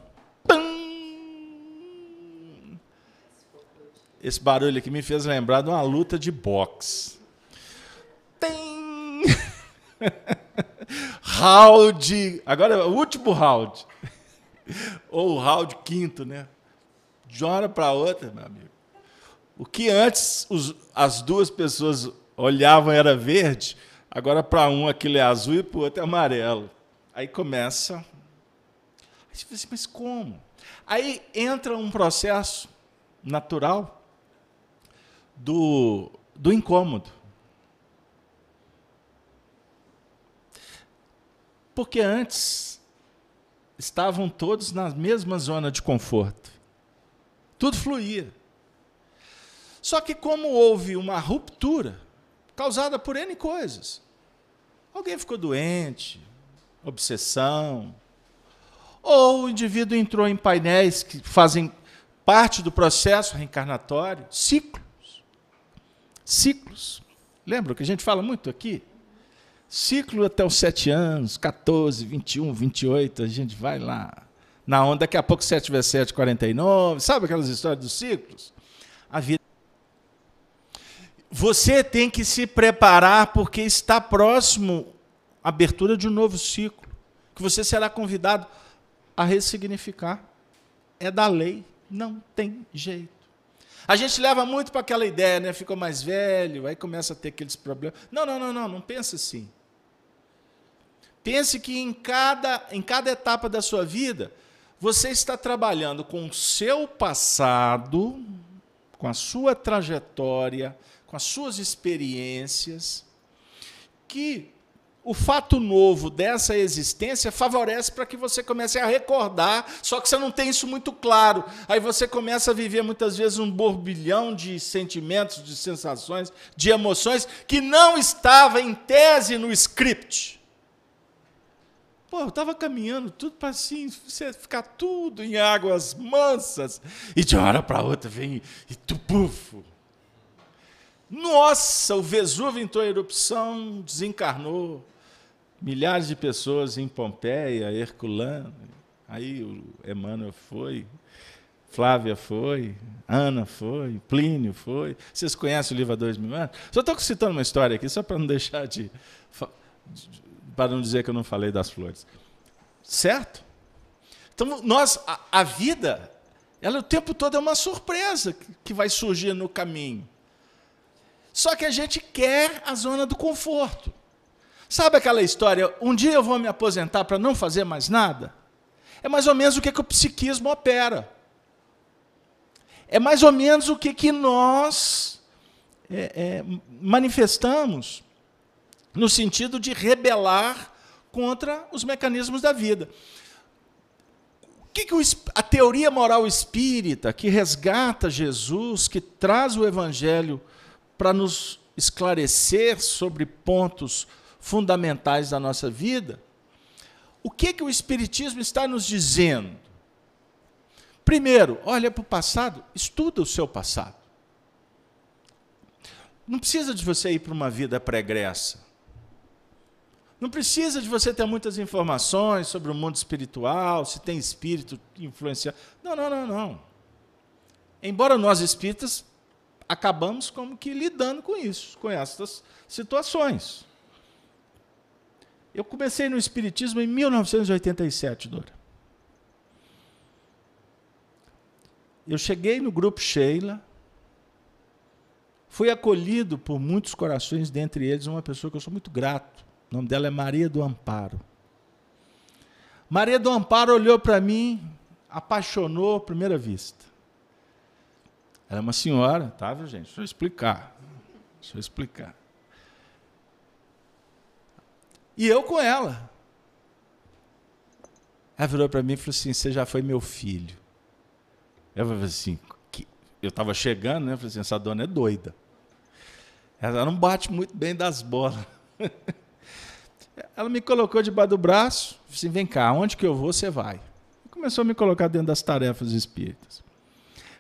Esse barulho aqui me fez lembrar de uma luta de boxe. Tem! round. Agora, o último round. Ou o round quinto, né? De uma hora para outra, meu amigo. O que antes os, as duas pessoas olhavam era verde, agora para um aquilo é azul e para o outro é amarelo. Aí começa. Aí você fala assim, mas como? Aí entra um processo natural do, do incômodo. Porque antes estavam todos na mesma zona de conforto. Tudo fluía. Só que, como houve uma ruptura causada por N coisas, alguém ficou doente, obsessão, ou o indivíduo entrou em painéis que fazem parte do processo reencarnatório, ciclos. Ciclos. Lembra que a gente fala muito aqui? Ciclo até os 7 anos, 14, 21, 28, a gente vai lá. Na onda, daqui a pouco 7 vezes 7, 49. Sabe aquelas histórias dos ciclos? A vida. Você tem que se preparar porque está próximo a abertura de um novo ciclo, que você será convidado a ressignificar. É da lei, não tem jeito. A gente leva muito para aquela ideia, né? Ficou mais velho, aí começa a ter aqueles problemas. Não, não, não, não, não pensa assim. Pense que em cada, em cada etapa da sua vida, você está trabalhando com o seu passado, com a sua trajetória, com as suas experiências, que o fato novo dessa existência favorece para que você comece a recordar, só que você não tem isso muito claro. Aí você começa a viver muitas vezes um borbilhão de sentimentos, de sensações, de emoções que não estava em tese no script. Pô, eu estava caminhando tudo para assim, ficar tudo em águas mansas, e de uma hora para outra vem e tu pufo. Nossa, o Vesúvio entrou em erupção, desencarnou milhares de pessoas em Pompeia, Herculano, aí o Emmanuel foi, Flávia foi, Ana foi, Plínio foi. Vocês conhecem o livro Há Dois Mil Anos? Só estou citando uma história aqui, só para não deixar de, para não dizer que eu não falei das flores. Certo? Então, nós, a, a vida, ela o tempo todo é uma surpresa que vai surgir no caminho. Só que a gente quer a zona do conforto. Sabe aquela história, um dia eu vou me aposentar para não fazer mais nada? É mais ou menos o que, que o psiquismo opera. É mais ou menos o que, que nós é, é, manifestamos no sentido de rebelar contra os mecanismos da vida. O que, que o, a teoria moral espírita, que resgata Jesus, que traz o Evangelho para nos esclarecer sobre pontos fundamentais da nossa vida, o que, que o Espiritismo está nos dizendo? Primeiro, olha para o passado, estuda o seu passado. Não precisa de você ir para uma vida pregressa. Não precisa de você ter muitas informações sobre o mundo espiritual, se tem espírito influenciado. Não, não, não, não. Embora nós espíritas acabamos como que lidando com isso, com essas situações. Eu comecei no Espiritismo em 1987, Dora. Eu cheguei no grupo Sheila, fui acolhido por muitos corações, dentre eles uma pessoa que eu sou muito grato. O nome dela é Maria do Amparo. Maria do Amparo olhou para mim, apaixonou à primeira vista. Ela é uma senhora, tá, viu, gente? Deixa eu explicar. Deixa eu explicar. E eu com ela. Ela virou para mim e falou assim: Você já foi meu filho. Eu falei assim: que... Eu estava chegando, né? Eu falei assim: Essa dona é doida. Ela não bate muito bem das bolas. Ela me colocou debaixo do braço, assim, vem cá, onde que eu vou, você vai. E começou a me colocar dentro das tarefas espíritas.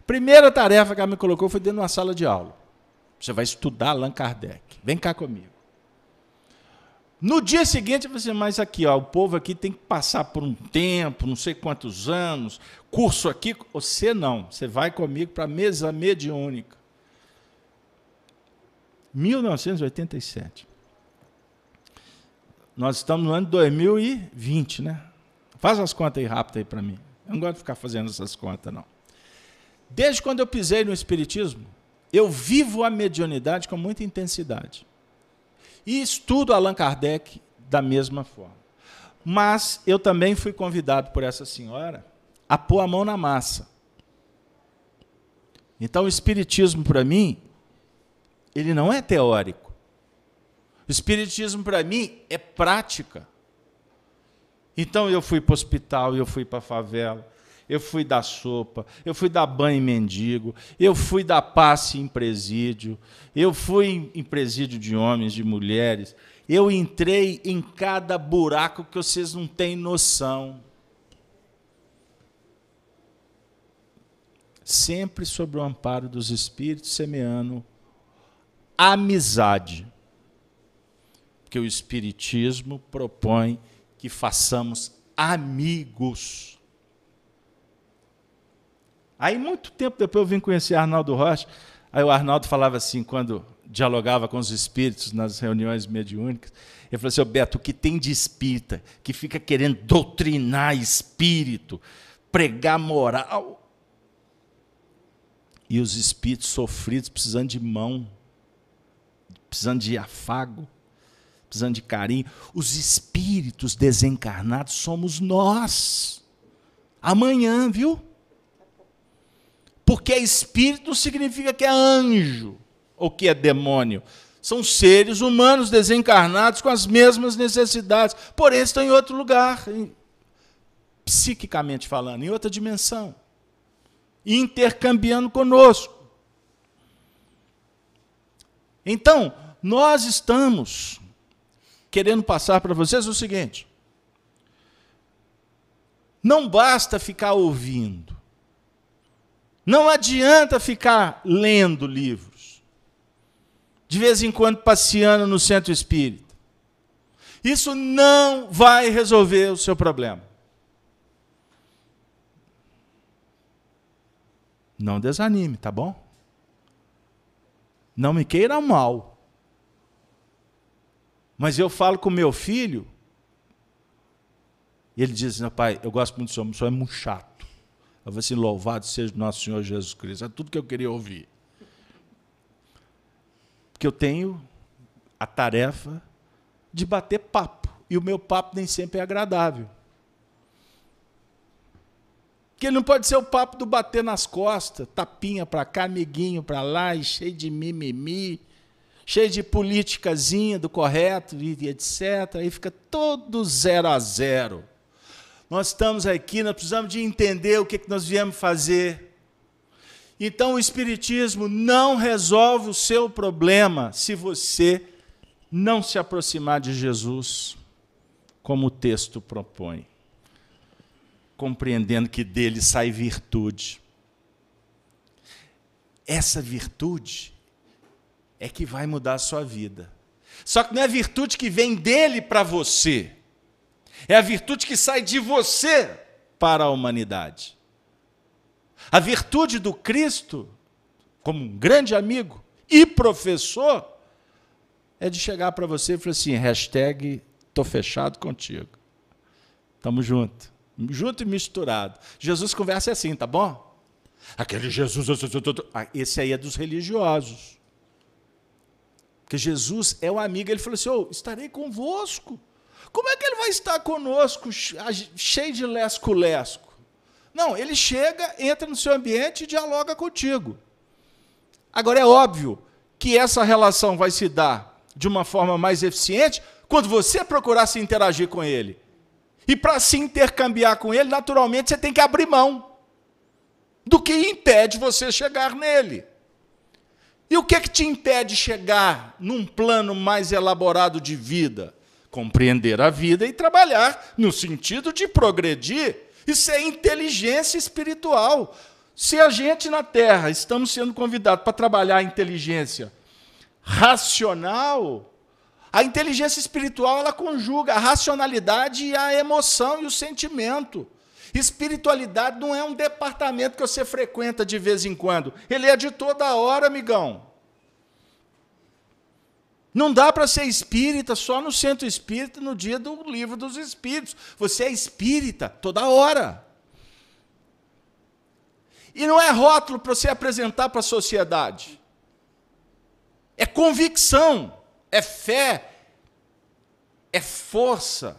Primeira tarefa que ela me colocou foi dentro de uma sala de aula. Você vai estudar Allan Kardec. Vem cá comigo. No dia seguinte, você, mas aqui, ó, o povo aqui tem que passar por um tempo, não sei quantos anos, curso aqui. Você não, você vai comigo para a mesa mediúnica. 1987. Nós estamos no ano 2020, né? Faz as contas aí rápido aí para mim. Eu não gosto de ficar fazendo essas contas, não. Desde quando eu pisei no Espiritismo, eu vivo a mediunidade com muita intensidade. E estudo Allan Kardec da mesma forma. Mas eu também fui convidado por essa senhora a pôr a mão na massa. Então o espiritismo para mim, ele não é teórico. O espiritismo para mim é prática. Então eu fui para o hospital, eu fui para a favela, eu fui dar sopa, eu fui dar banho em mendigo, eu fui dar passe em presídio, eu fui em presídio de homens, de mulheres, eu entrei em cada buraco que vocês não têm noção. Sempre sob o amparo dos Espíritos, semeando amizade. Porque o Espiritismo propõe que façamos amigos. Aí, muito tempo depois, eu vim conhecer Arnaldo Rocha. Aí o Arnaldo falava assim, quando dialogava com os espíritos nas reuniões mediúnicas, ele falou assim, oh, Beto, o que tem de espírita que fica querendo doutrinar espírito, pregar moral, e os espíritos sofridos precisando de mão, precisando de afago, precisando de carinho. Os espíritos desencarnados somos nós. Amanhã, viu? Porque espírito não significa que é anjo ou que é demônio. São seres humanos desencarnados com as mesmas necessidades, porém estão em outro lugar, psiquicamente falando, em outra dimensão intercambiando conosco. Então, nós estamos querendo passar para vocês o seguinte: não basta ficar ouvindo, não adianta ficar lendo livros, de vez em quando passeando no centro espírita. Isso não vai resolver o seu problema. Não desanime, tá bom? Não me queira mal. Mas eu falo com meu filho, e ele diz: Meu pai, eu gosto muito do senhor, mas o senhor é muito chato. Eu vou assim: Louvado seja nosso Senhor Jesus Cristo. É tudo que eu queria ouvir. Porque eu tenho a tarefa de bater papo. E o meu papo nem sempre é agradável. Que não pode ser o papo do bater nas costas, tapinha para cá, amiguinho para lá, e cheio de mimimi, cheio de politicazinha do correto e etc. Aí fica todo zero a zero. Nós estamos aqui, nós precisamos de entender o que, que nós viemos fazer. Então o Espiritismo não resolve o seu problema se você não se aproximar de Jesus, como o texto propõe compreendendo que dele sai virtude. Essa virtude é que vai mudar a sua vida. Só que não é virtude que vem dele para você, é a virtude que sai de você para a humanidade. A virtude do Cristo, como um grande amigo e professor, é de chegar para você e falar assim: hashtag tô fechado contigo. Tamo junto junto e misturado. Jesus conversa assim, tá bom? Aquele Jesus, esse aí é dos religiosos. Porque Jesus é o amigo, ele falou assim: oh, estarei convosco. Como é que ele vai estar conosco, cheio de lesco-lesco? Não, ele chega, entra no seu ambiente e dialoga contigo. Agora, é óbvio que essa relação vai se dar de uma forma mais eficiente quando você procurar se interagir com ele. E para se intercambiar com ele, naturalmente você tem que abrir mão do que impede você chegar nele. E o que, é que te impede chegar num plano mais elaborado de vida? Compreender a vida e trabalhar no sentido de progredir. Isso é inteligência espiritual. Se a gente na Terra estamos sendo convidados para trabalhar a inteligência racional, a inteligência espiritual ela conjuga a racionalidade e a emoção e o sentimento. Espiritualidade não é um departamento que você frequenta de vez em quando. Ele é de toda hora, amigão. Não dá para ser espírita só no centro espírita no dia do livro dos espíritos. Você é espírita toda hora. E não é rótulo para você apresentar para a sociedade. É convicção é fé, é força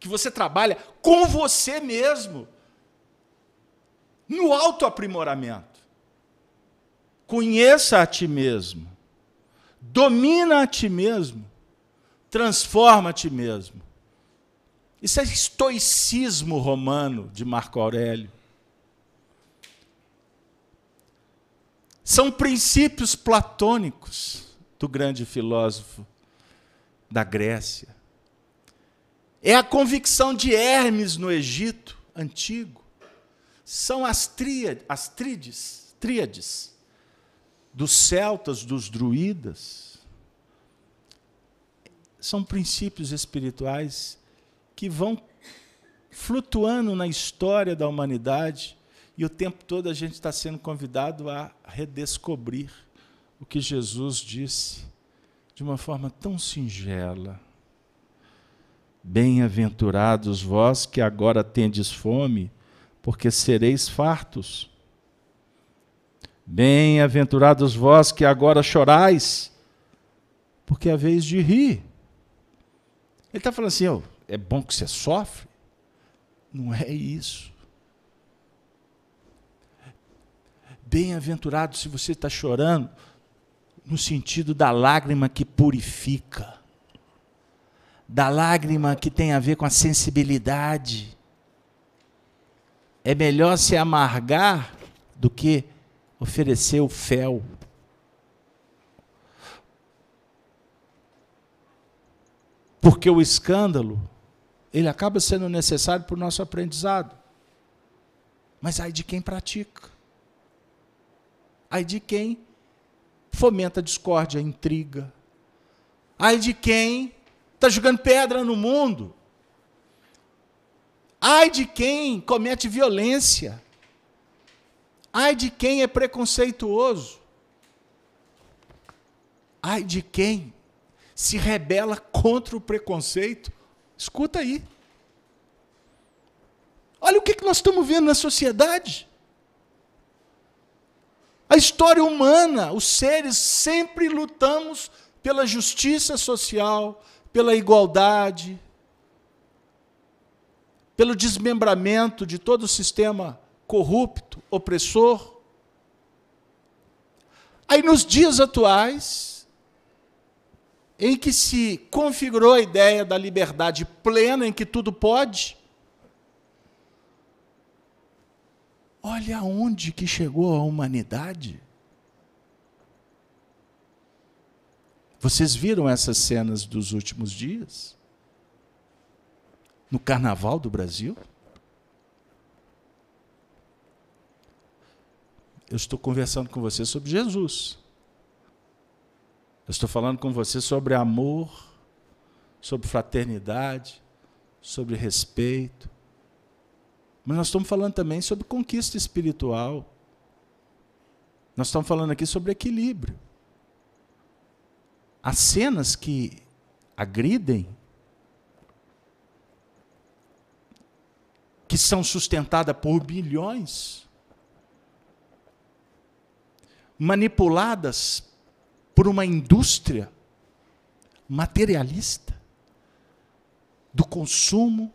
que você trabalha com você mesmo, no autoaprimoramento. Conheça a ti mesmo, domina a ti mesmo, transforma a ti mesmo. Isso é estoicismo romano de Marco Aurélio. São princípios platônicos do grande filósofo da Grécia. É a convicção de Hermes no Egito antigo. São as, tríades, as tríades, tríades dos celtas, dos druidas. são princípios espirituais que vão flutuando na história da humanidade e o tempo todo a gente está sendo convidado a redescobrir o que Jesus disse de uma forma tão singela. Bem-aventurados vós que agora tendes fome, porque sereis fartos. Bem-aventurados vós que agora chorais, porque é vez de rir. Ele está falando assim: oh, é bom que você sofre? Não é isso. Bem-aventurado se você está chorando, no sentido da lágrima que purifica, da lágrima que tem a ver com a sensibilidade. É melhor se amargar do que oferecer o fel. Porque o escândalo, ele acaba sendo necessário para o nosso aprendizado. Mas aí de quem pratica. Aí de quem fomenta a discórdia, a intriga. Ai de quem está jogando pedra no mundo. Ai de quem comete violência. Ai de quem é preconceituoso. Ai de quem se rebela contra o preconceito. Escuta aí. Olha o que nós estamos vendo na sociedade. A história humana, os seres sempre lutamos pela justiça social, pela igualdade, pelo desmembramento de todo o sistema corrupto, opressor. Aí, nos dias atuais, em que se configurou a ideia da liberdade plena, em que tudo pode, Olha aonde que chegou a humanidade. Vocês viram essas cenas dos últimos dias? No carnaval do Brasil? Eu estou conversando com você sobre Jesus. Eu estou falando com você sobre amor, sobre fraternidade, sobre respeito, mas nós estamos falando também sobre conquista espiritual. Nós estamos falando aqui sobre equilíbrio. As cenas que agridem, que são sustentadas por bilhões, manipuladas por uma indústria materialista do consumo,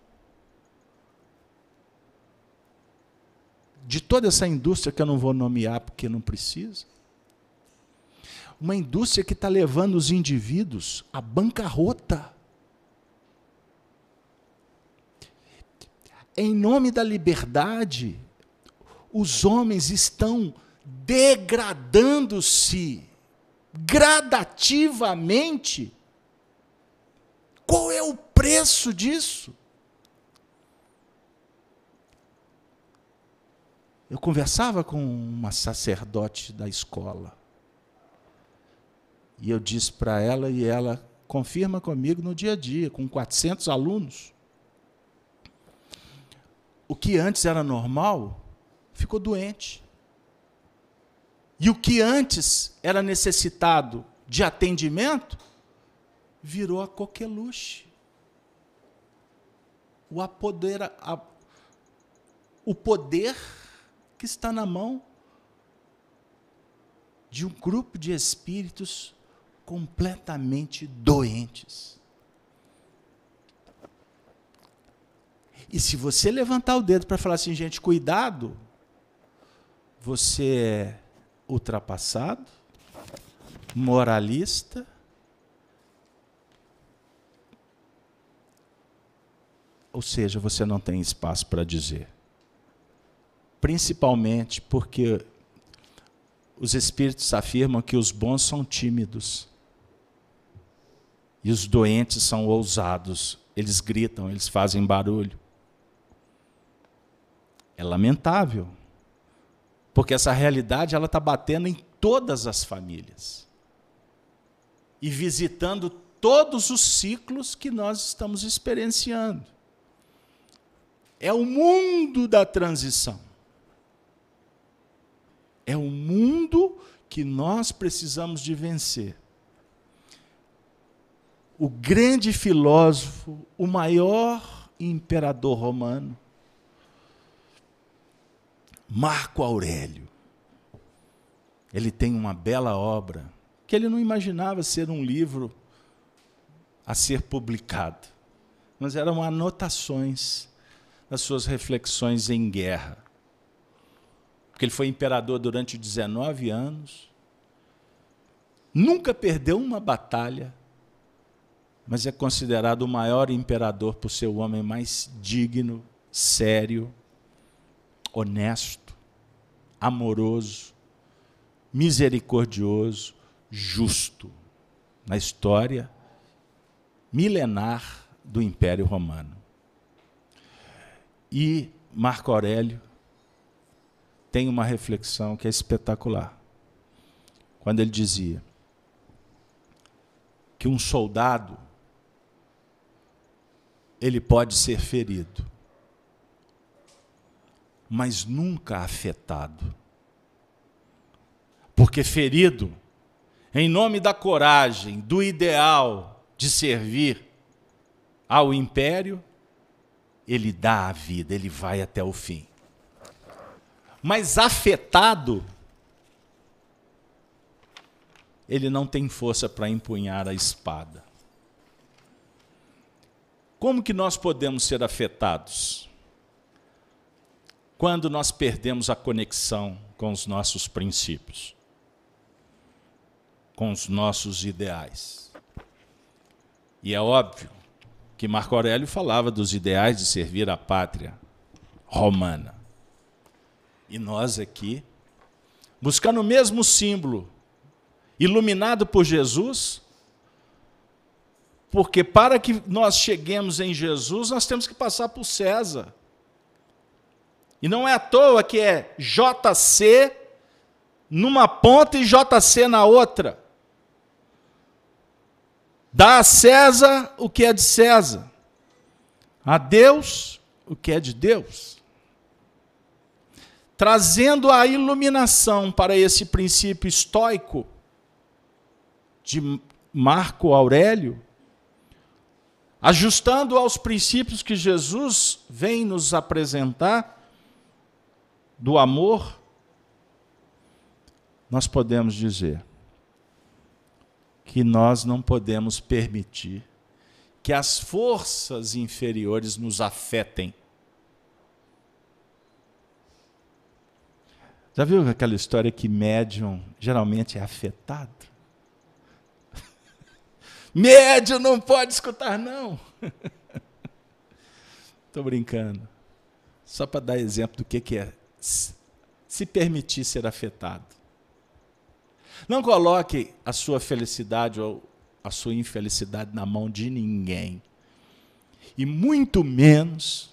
de toda essa indústria que eu não vou nomear porque não precisa. Uma indústria que está levando os indivíduos à bancarrota. Em nome da liberdade, os homens estão degradando-se gradativamente. Qual é o preço disso? Eu conversava com uma sacerdote da escola. E eu disse para ela, e ela confirma comigo no dia a dia, com 400 alunos. O que antes era normal, ficou doente. E o que antes era necessitado de atendimento, virou a coqueluche. O, apodera, a, o poder que está na mão de um grupo de espíritos completamente doentes. E se você levantar o dedo para falar assim, gente, cuidado, você é ultrapassado, moralista, ou seja, você não tem espaço para dizer principalmente porque os espíritos afirmam que os bons são tímidos e os doentes são ousados. Eles gritam, eles fazem barulho. É lamentável, porque essa realidade ela está batendo em todas as famílias e visitando todos os ciclos que nós estamos experienciando. É o mundo da transição. É o mundo que nós precisamos de vencer. O grande filósofo, o maior imperador romano, Marco Aurélio. Ele tem uma bela obra que ele não imaginava ser um livro a ser publicado, mas eram anotações das suas reflexões em guerra. Porque ele foi imperador durante 19 anos, nunca perdeu uma batalha, mas é considerado o maior imperador por ser o homem mais digno, sério, honesto, amoroso, misericordioso, justo na história milenar do Império Romano. E Marco Aurélio tem uma reflexão que é espetacular. Quando ele dizia que um soldado ele pode ser ferido, mas nunca afetado. Porque ferido, em nome da coragem, do ideal de servir ao império, ele dá a vida, ele vai até o fim. Mas afetado, ele não tem força para empunhar a espada. Como que nós podemos ser afetados? Quando nós perdemos a conexão com os nossos princípios, com os nossos ideais. E é óbvio que Marco Aurélio falava dos ideais de servir a pátria romana. E nós aqui, buscando o mesmo símbolo, iluminado por Jesus, porque para que nós cheguemos em Jesus, nós temos que passar por César. E não é à toa que é JC numa ponta e JC na outra. Dá a César o que é de César, a Deus o que é de Deus. Trazendo a iluminação para esse princípio estoico de Marco Aurélio, ajustando aos princípios que Jesus vem nos apresentar do amor, nós podemos dizer: que nós não podemos permitir que as forças inferiores nos afetem. Já viu aquela história que médium geralmente é afetado? médium não pode escutar, não. Estou brincando. Só para dar exemplo do que é se permitir ser afetado. Não coloque a sua felicidade ou a sua infelicidade na mão de ninguém. E muito menos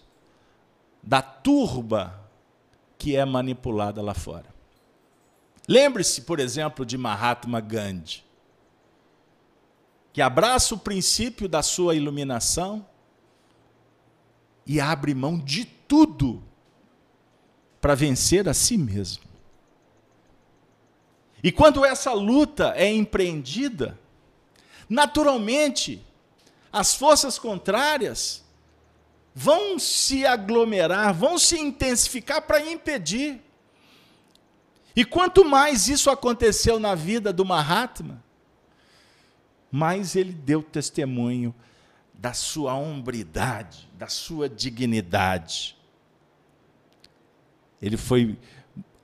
da turba que é manipulada lá fora. Lembre-se, por exemplo, de Mahatma Gandhi, que abraça o princípio da sua iluminação e abre mão de tudo para vencer a si mesmo. E quando essa luta é empreendida, naturalmente, as forças contrárias vão se aglomerar, vão se intensificar para impedir. E quanto mais isso aconteceu na vida do Mahatma, mais ele deu testemunho da sua hombridade, da sua dignidade. Ele foi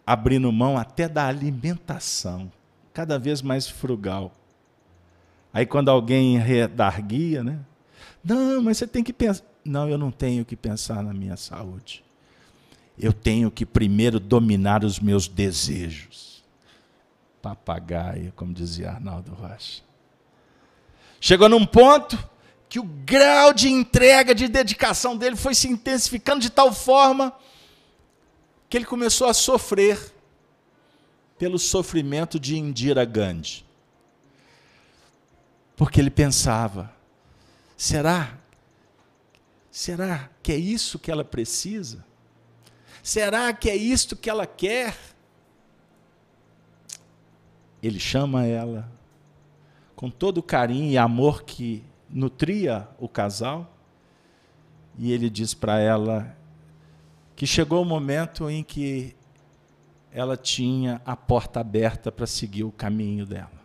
abrindo mão até da alimentação, cada vez mais frugal. Aí quando alguém redarguia, né? Não, mas você tem que pensar. Não, eu não tenho que pensar na minha saúde. Eu tenho que primeiro dominar os meus desejos. Papagaio, como dizia Arnaldo Rocha. Chegou num ponto que o grau de entrega, de dedicação dele foi se intensificando de tal forma que ele começou a sofrer pelo sofrimento de Indira Gandhi. Porque ele pensava: será? Será que é isso que ela precisa? Será que é isto que ela quer? Ele chama ela com todo o carinho e amor que nutria o casal, e ele diz para ela que chegou o momento em que ela tinha a porta aberta para seguir o caminho dela.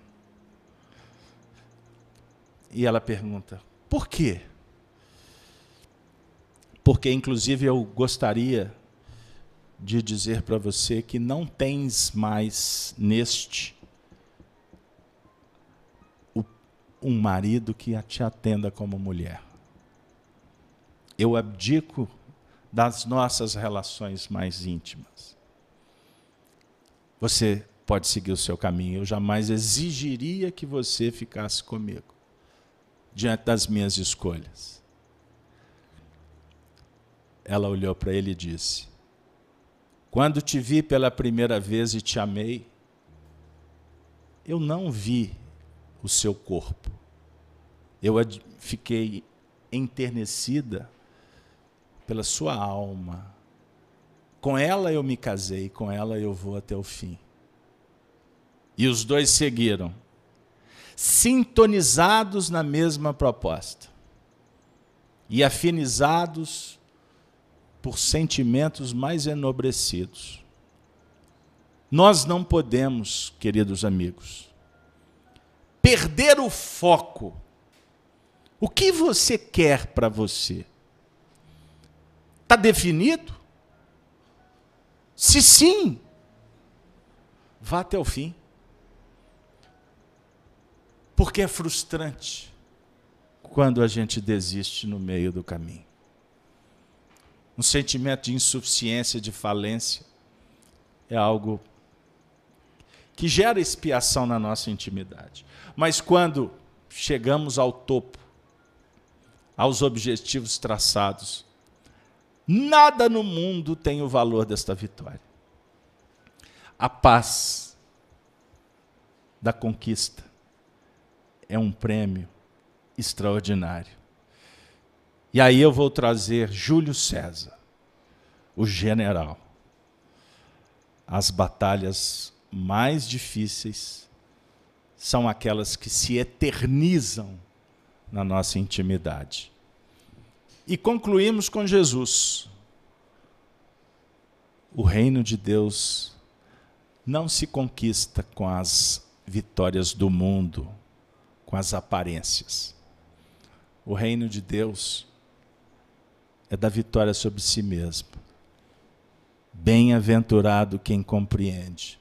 E ela pergunta: por quê? Porque, inclusive, eu gostaria de dizer para você que não tens mais neste um marido que te atenda como mulher. Eu abdico das nossas relações mais íntimas. Você pode seguir o seu caminho, eu jamais exigiria que você ficasse comigo diante das minhas escolhas. Ela olhou para ele e disse: Quando te vi pela primeira vez e te amei, eu não vi o seu corpo. Eu fiquei enternecida pela sua alma. Com ela eu me casei, com ela eu vou até o fim. E os dois seguiram, sintonizados na mesma proposta e afinizados por sentimentos mais enobrecidos. Nós não podemos, queridos amigos, perder o foco. O que você quer para você? Está definido? Se sim, vá até o fim. Porque é frustrante quando a gente desiste no meio do caminho. Um sentimento de insuficiência, de falência, é algo que gera expiação na nossa intimidade. Mas quando chegamos ao topo, aos objetivos traçados, nada no mundo tem o valor desta vitória. A paz da conquista é um prêmio extraordinário. E aí eu vou trazer Júlio César, o general. As batalhas mais difíceis são aquelas que se eternizam na nossa intimidade. E concluímos com Jesus. O reino de Deus não se conquista com as vitórias do mundo, com as aparências. O reino de Deus é da vitória sobre si mesmo. Bem-aventurado quem compreende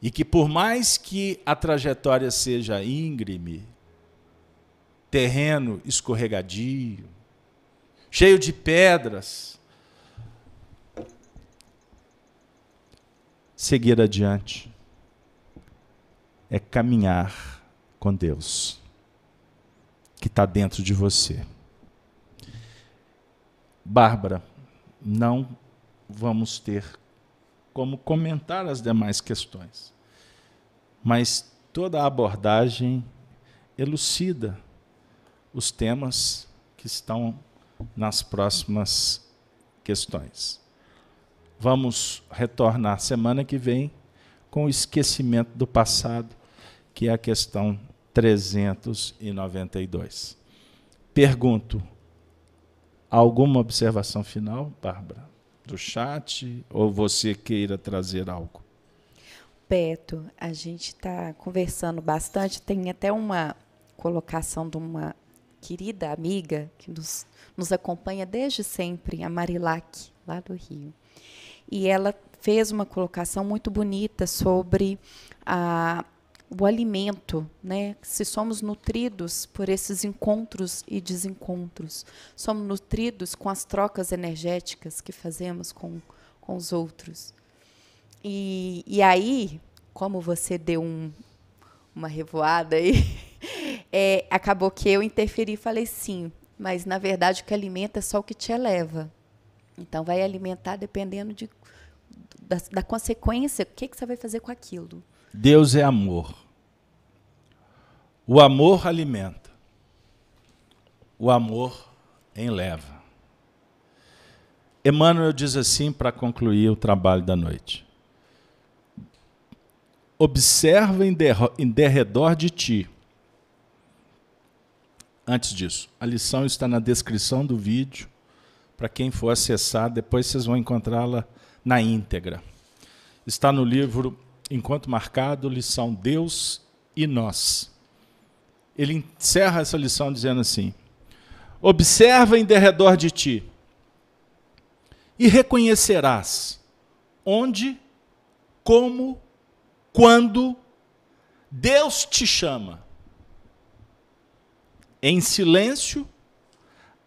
e que por mais que a trajetória seja íngreme, terreno escorregadio, cheio de pedras, seguir adiante é caminhar com Deus, que está dentro de você. Bárbara, não vamos ter como comentar as demais questões. Mas toda a abordagem elucida os temas que estão nas próximas questões. Vamos retornar semana que vem com o esquecimento do passado, que é a questão 392. Pergunto: alguma observação final, Bárbara? do chat ou você queira trazer algo? Beto, a gente está conversando bastante. Tem até uma colocação de uma querida amiga que nos, nos acompanha desde sempre, a Marilac, lá do Rio. E ela fez uma colocação muito bonita sobre a, o alimento, né? Se somos nutridos por esses encontros e desencontros, somos nutridos com as trocas energéticas que fazemos com, com os outros. E, e aí, como você deu um, uma revoada aí, é, acabou que eu interferi e falei sim, mas na verdade o que alimenta é só o que te eleva. Então vai alimentar dependendo de, da, da consequência, o que, que você vai fazer com aquilo. Deus é amor. O amor alimenta. O amor enleva. Emmanuel diz assim para concluir o trabalho da noite: Observa em, em derredor de ti. Antes disso, a lição está na descrição do vídeo. Para quem for acessar, depois vocês vão encontrá-la na íntegra. Está no livro Enquanto Marcado, lição Deus e Nós. Ele encerra essa lição dizendo assim: Observa em derredor de ti e reconhecerás onde, como, quando Deus te chama em silêncio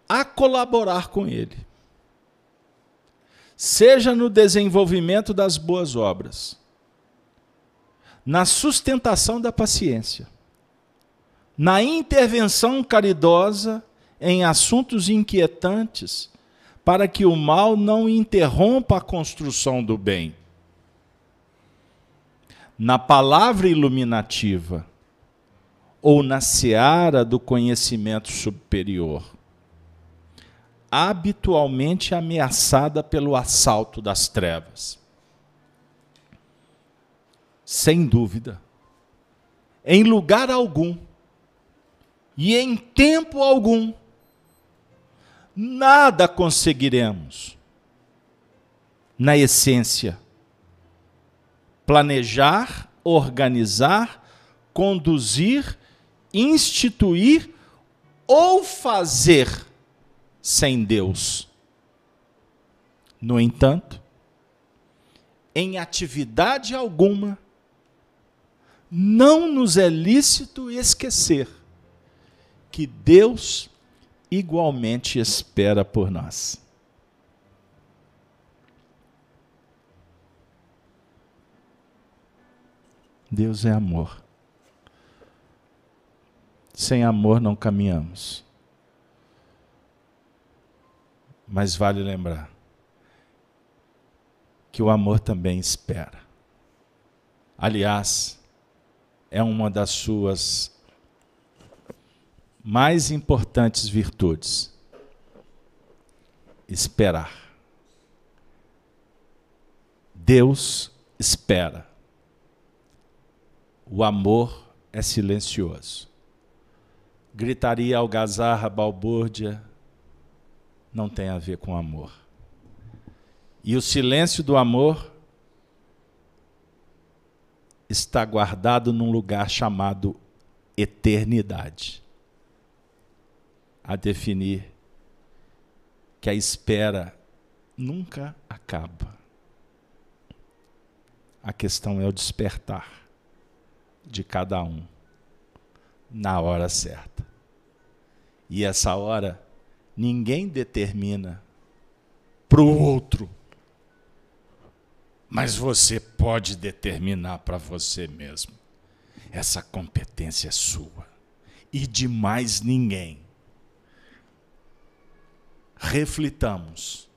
a colaborar com Ele. Seja no desenvolvimento das boas obras, na sustentação da paciência, na intervenção caridosa em assuntos inquietantes, para que o mal não interrompa a construção do bem. Na palavra iluminativa ou na seara do conhecimento superior, habitualmente ameaçada pelo assalto das trevas. Sem dúvida, em lugar algum e em tempo algum, nada conseguiremos, na essência, planejar, organizar, conduzir, instituir ou fazer sem Deus. No entanto, em atividade alguma, não nos é lícito esquecer que Deus igualmente espera por nós. Deus é amor. Sem amor não caminhamos. Mas vale lembrar que o amor também espera. Aliás, é uma das suas mais importantes virtudes: esperar. Deus espera. O amor é silencioso. Gritaria, algazarra, balbúrdia não tem a ver com amor. E o silêncio do amor está guardado num lugar chamado eternidade a definir que a espera nunca acaba. A questão é o despertar de cada um na hora certa. E essa hora ninguém determina para o outro, mas você pode determinar para você mesmo. Essa competência é sua e de mais ninguém reflitamos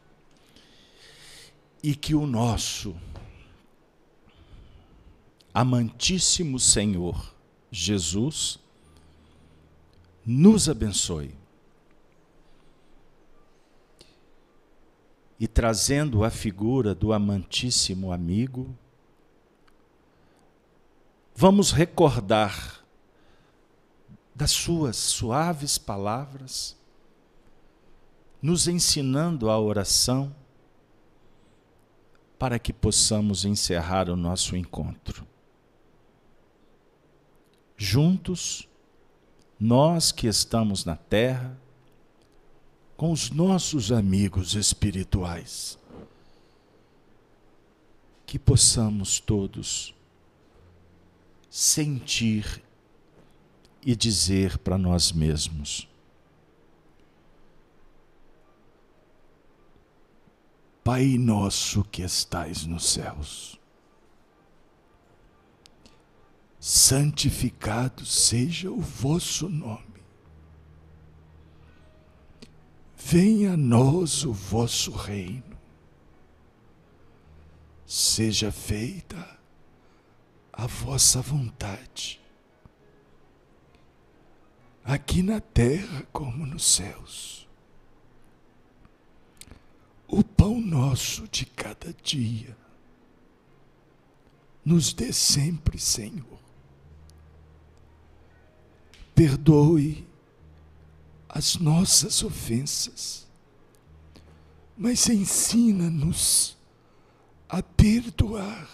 e que o nosso amantíssimo Senhor Jesus nos abençoe. E trazendo a figura do amantíssimo amigo, vamos recordar das suas suaves palavras nos ensinando a oração para que possamos encerrar o nosso encontro. Juntos, nós que estamos na terra, com os nossos amigos espirituais, que possamos todos sentir e dizer para nós mesmos: Pai nosso que estais nos céus, santificado seja o vosso nome. Venha a nós o vosso reino. Seja feita a vossa vontade, aqui na terra como nos céus. O pão nosso de cada dia nos dê sempre, Senhor. Perdoe as nossas ofensas, mas ensina-nos a perdoar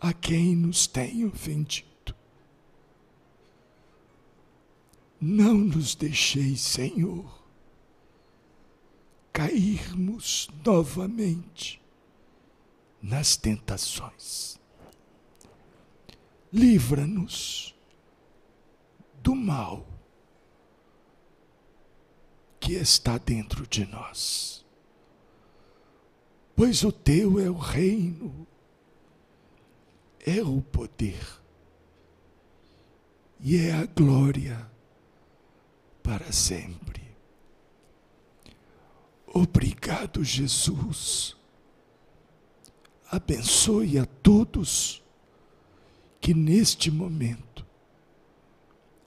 a quem nos tem ofendido. Não nos deixeis, Senhor, cairmos novamente nas tentações. Livra-nos do mal que está dentro de nós. Pois o teu é o reino, é o poder e é a glória para sempre. Obrigado, Jesus. Abençoe a todos que neste momento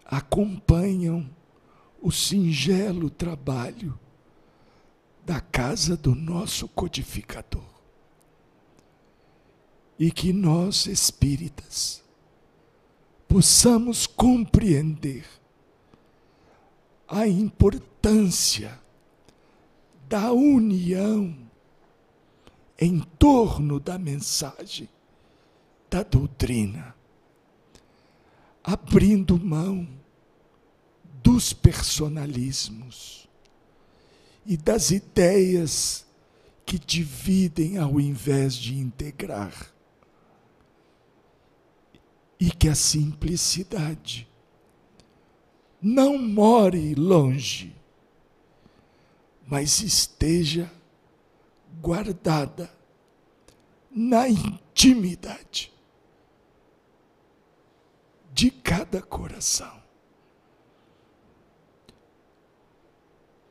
acompanham o singelo trabalho da casa do nosso codificador. E que nós, espíritas, possamos compreender a importância da união em torno da mensagem da doutrina, abrindo mão dos personalismos e das ideias que dividem ao invés de integrar. E que a simplicidade não more longe, mas esteja guardada na intimidade de cada coração.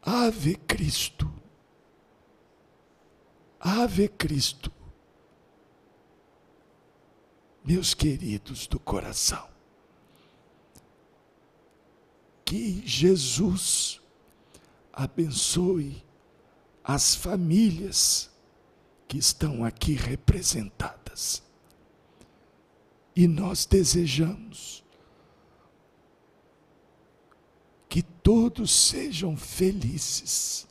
Ave Cristo, Ave Cristo, meus queridos do coração que Jesus abençoe as famílias que estão aqui representadas. E nós desejamos que todos sejam felizes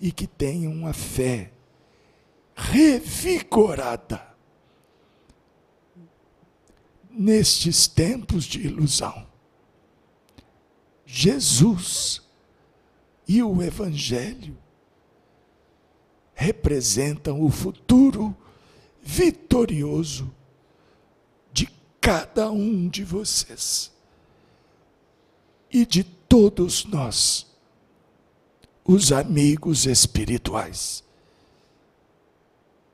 e que tenham a fé revigorada nestes tempos de ilusão. Jesus e o Evangelho representam o futuro vitorioso cada um de vocês e de todos nós, os amigos espirituais,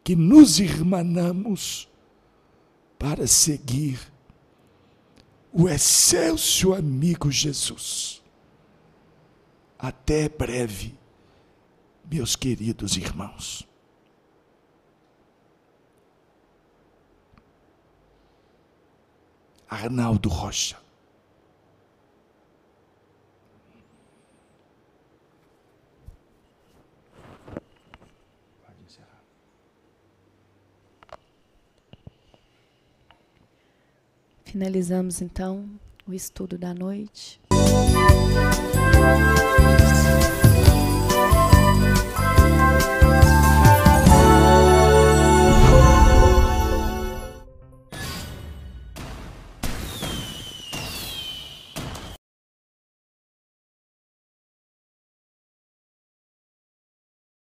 que nos irmanamos para seguir o excelso amigo Jesus. Até breve, meus queridos irmãos. Arnaldo Rocha. Finalizamos então o estudo da noite.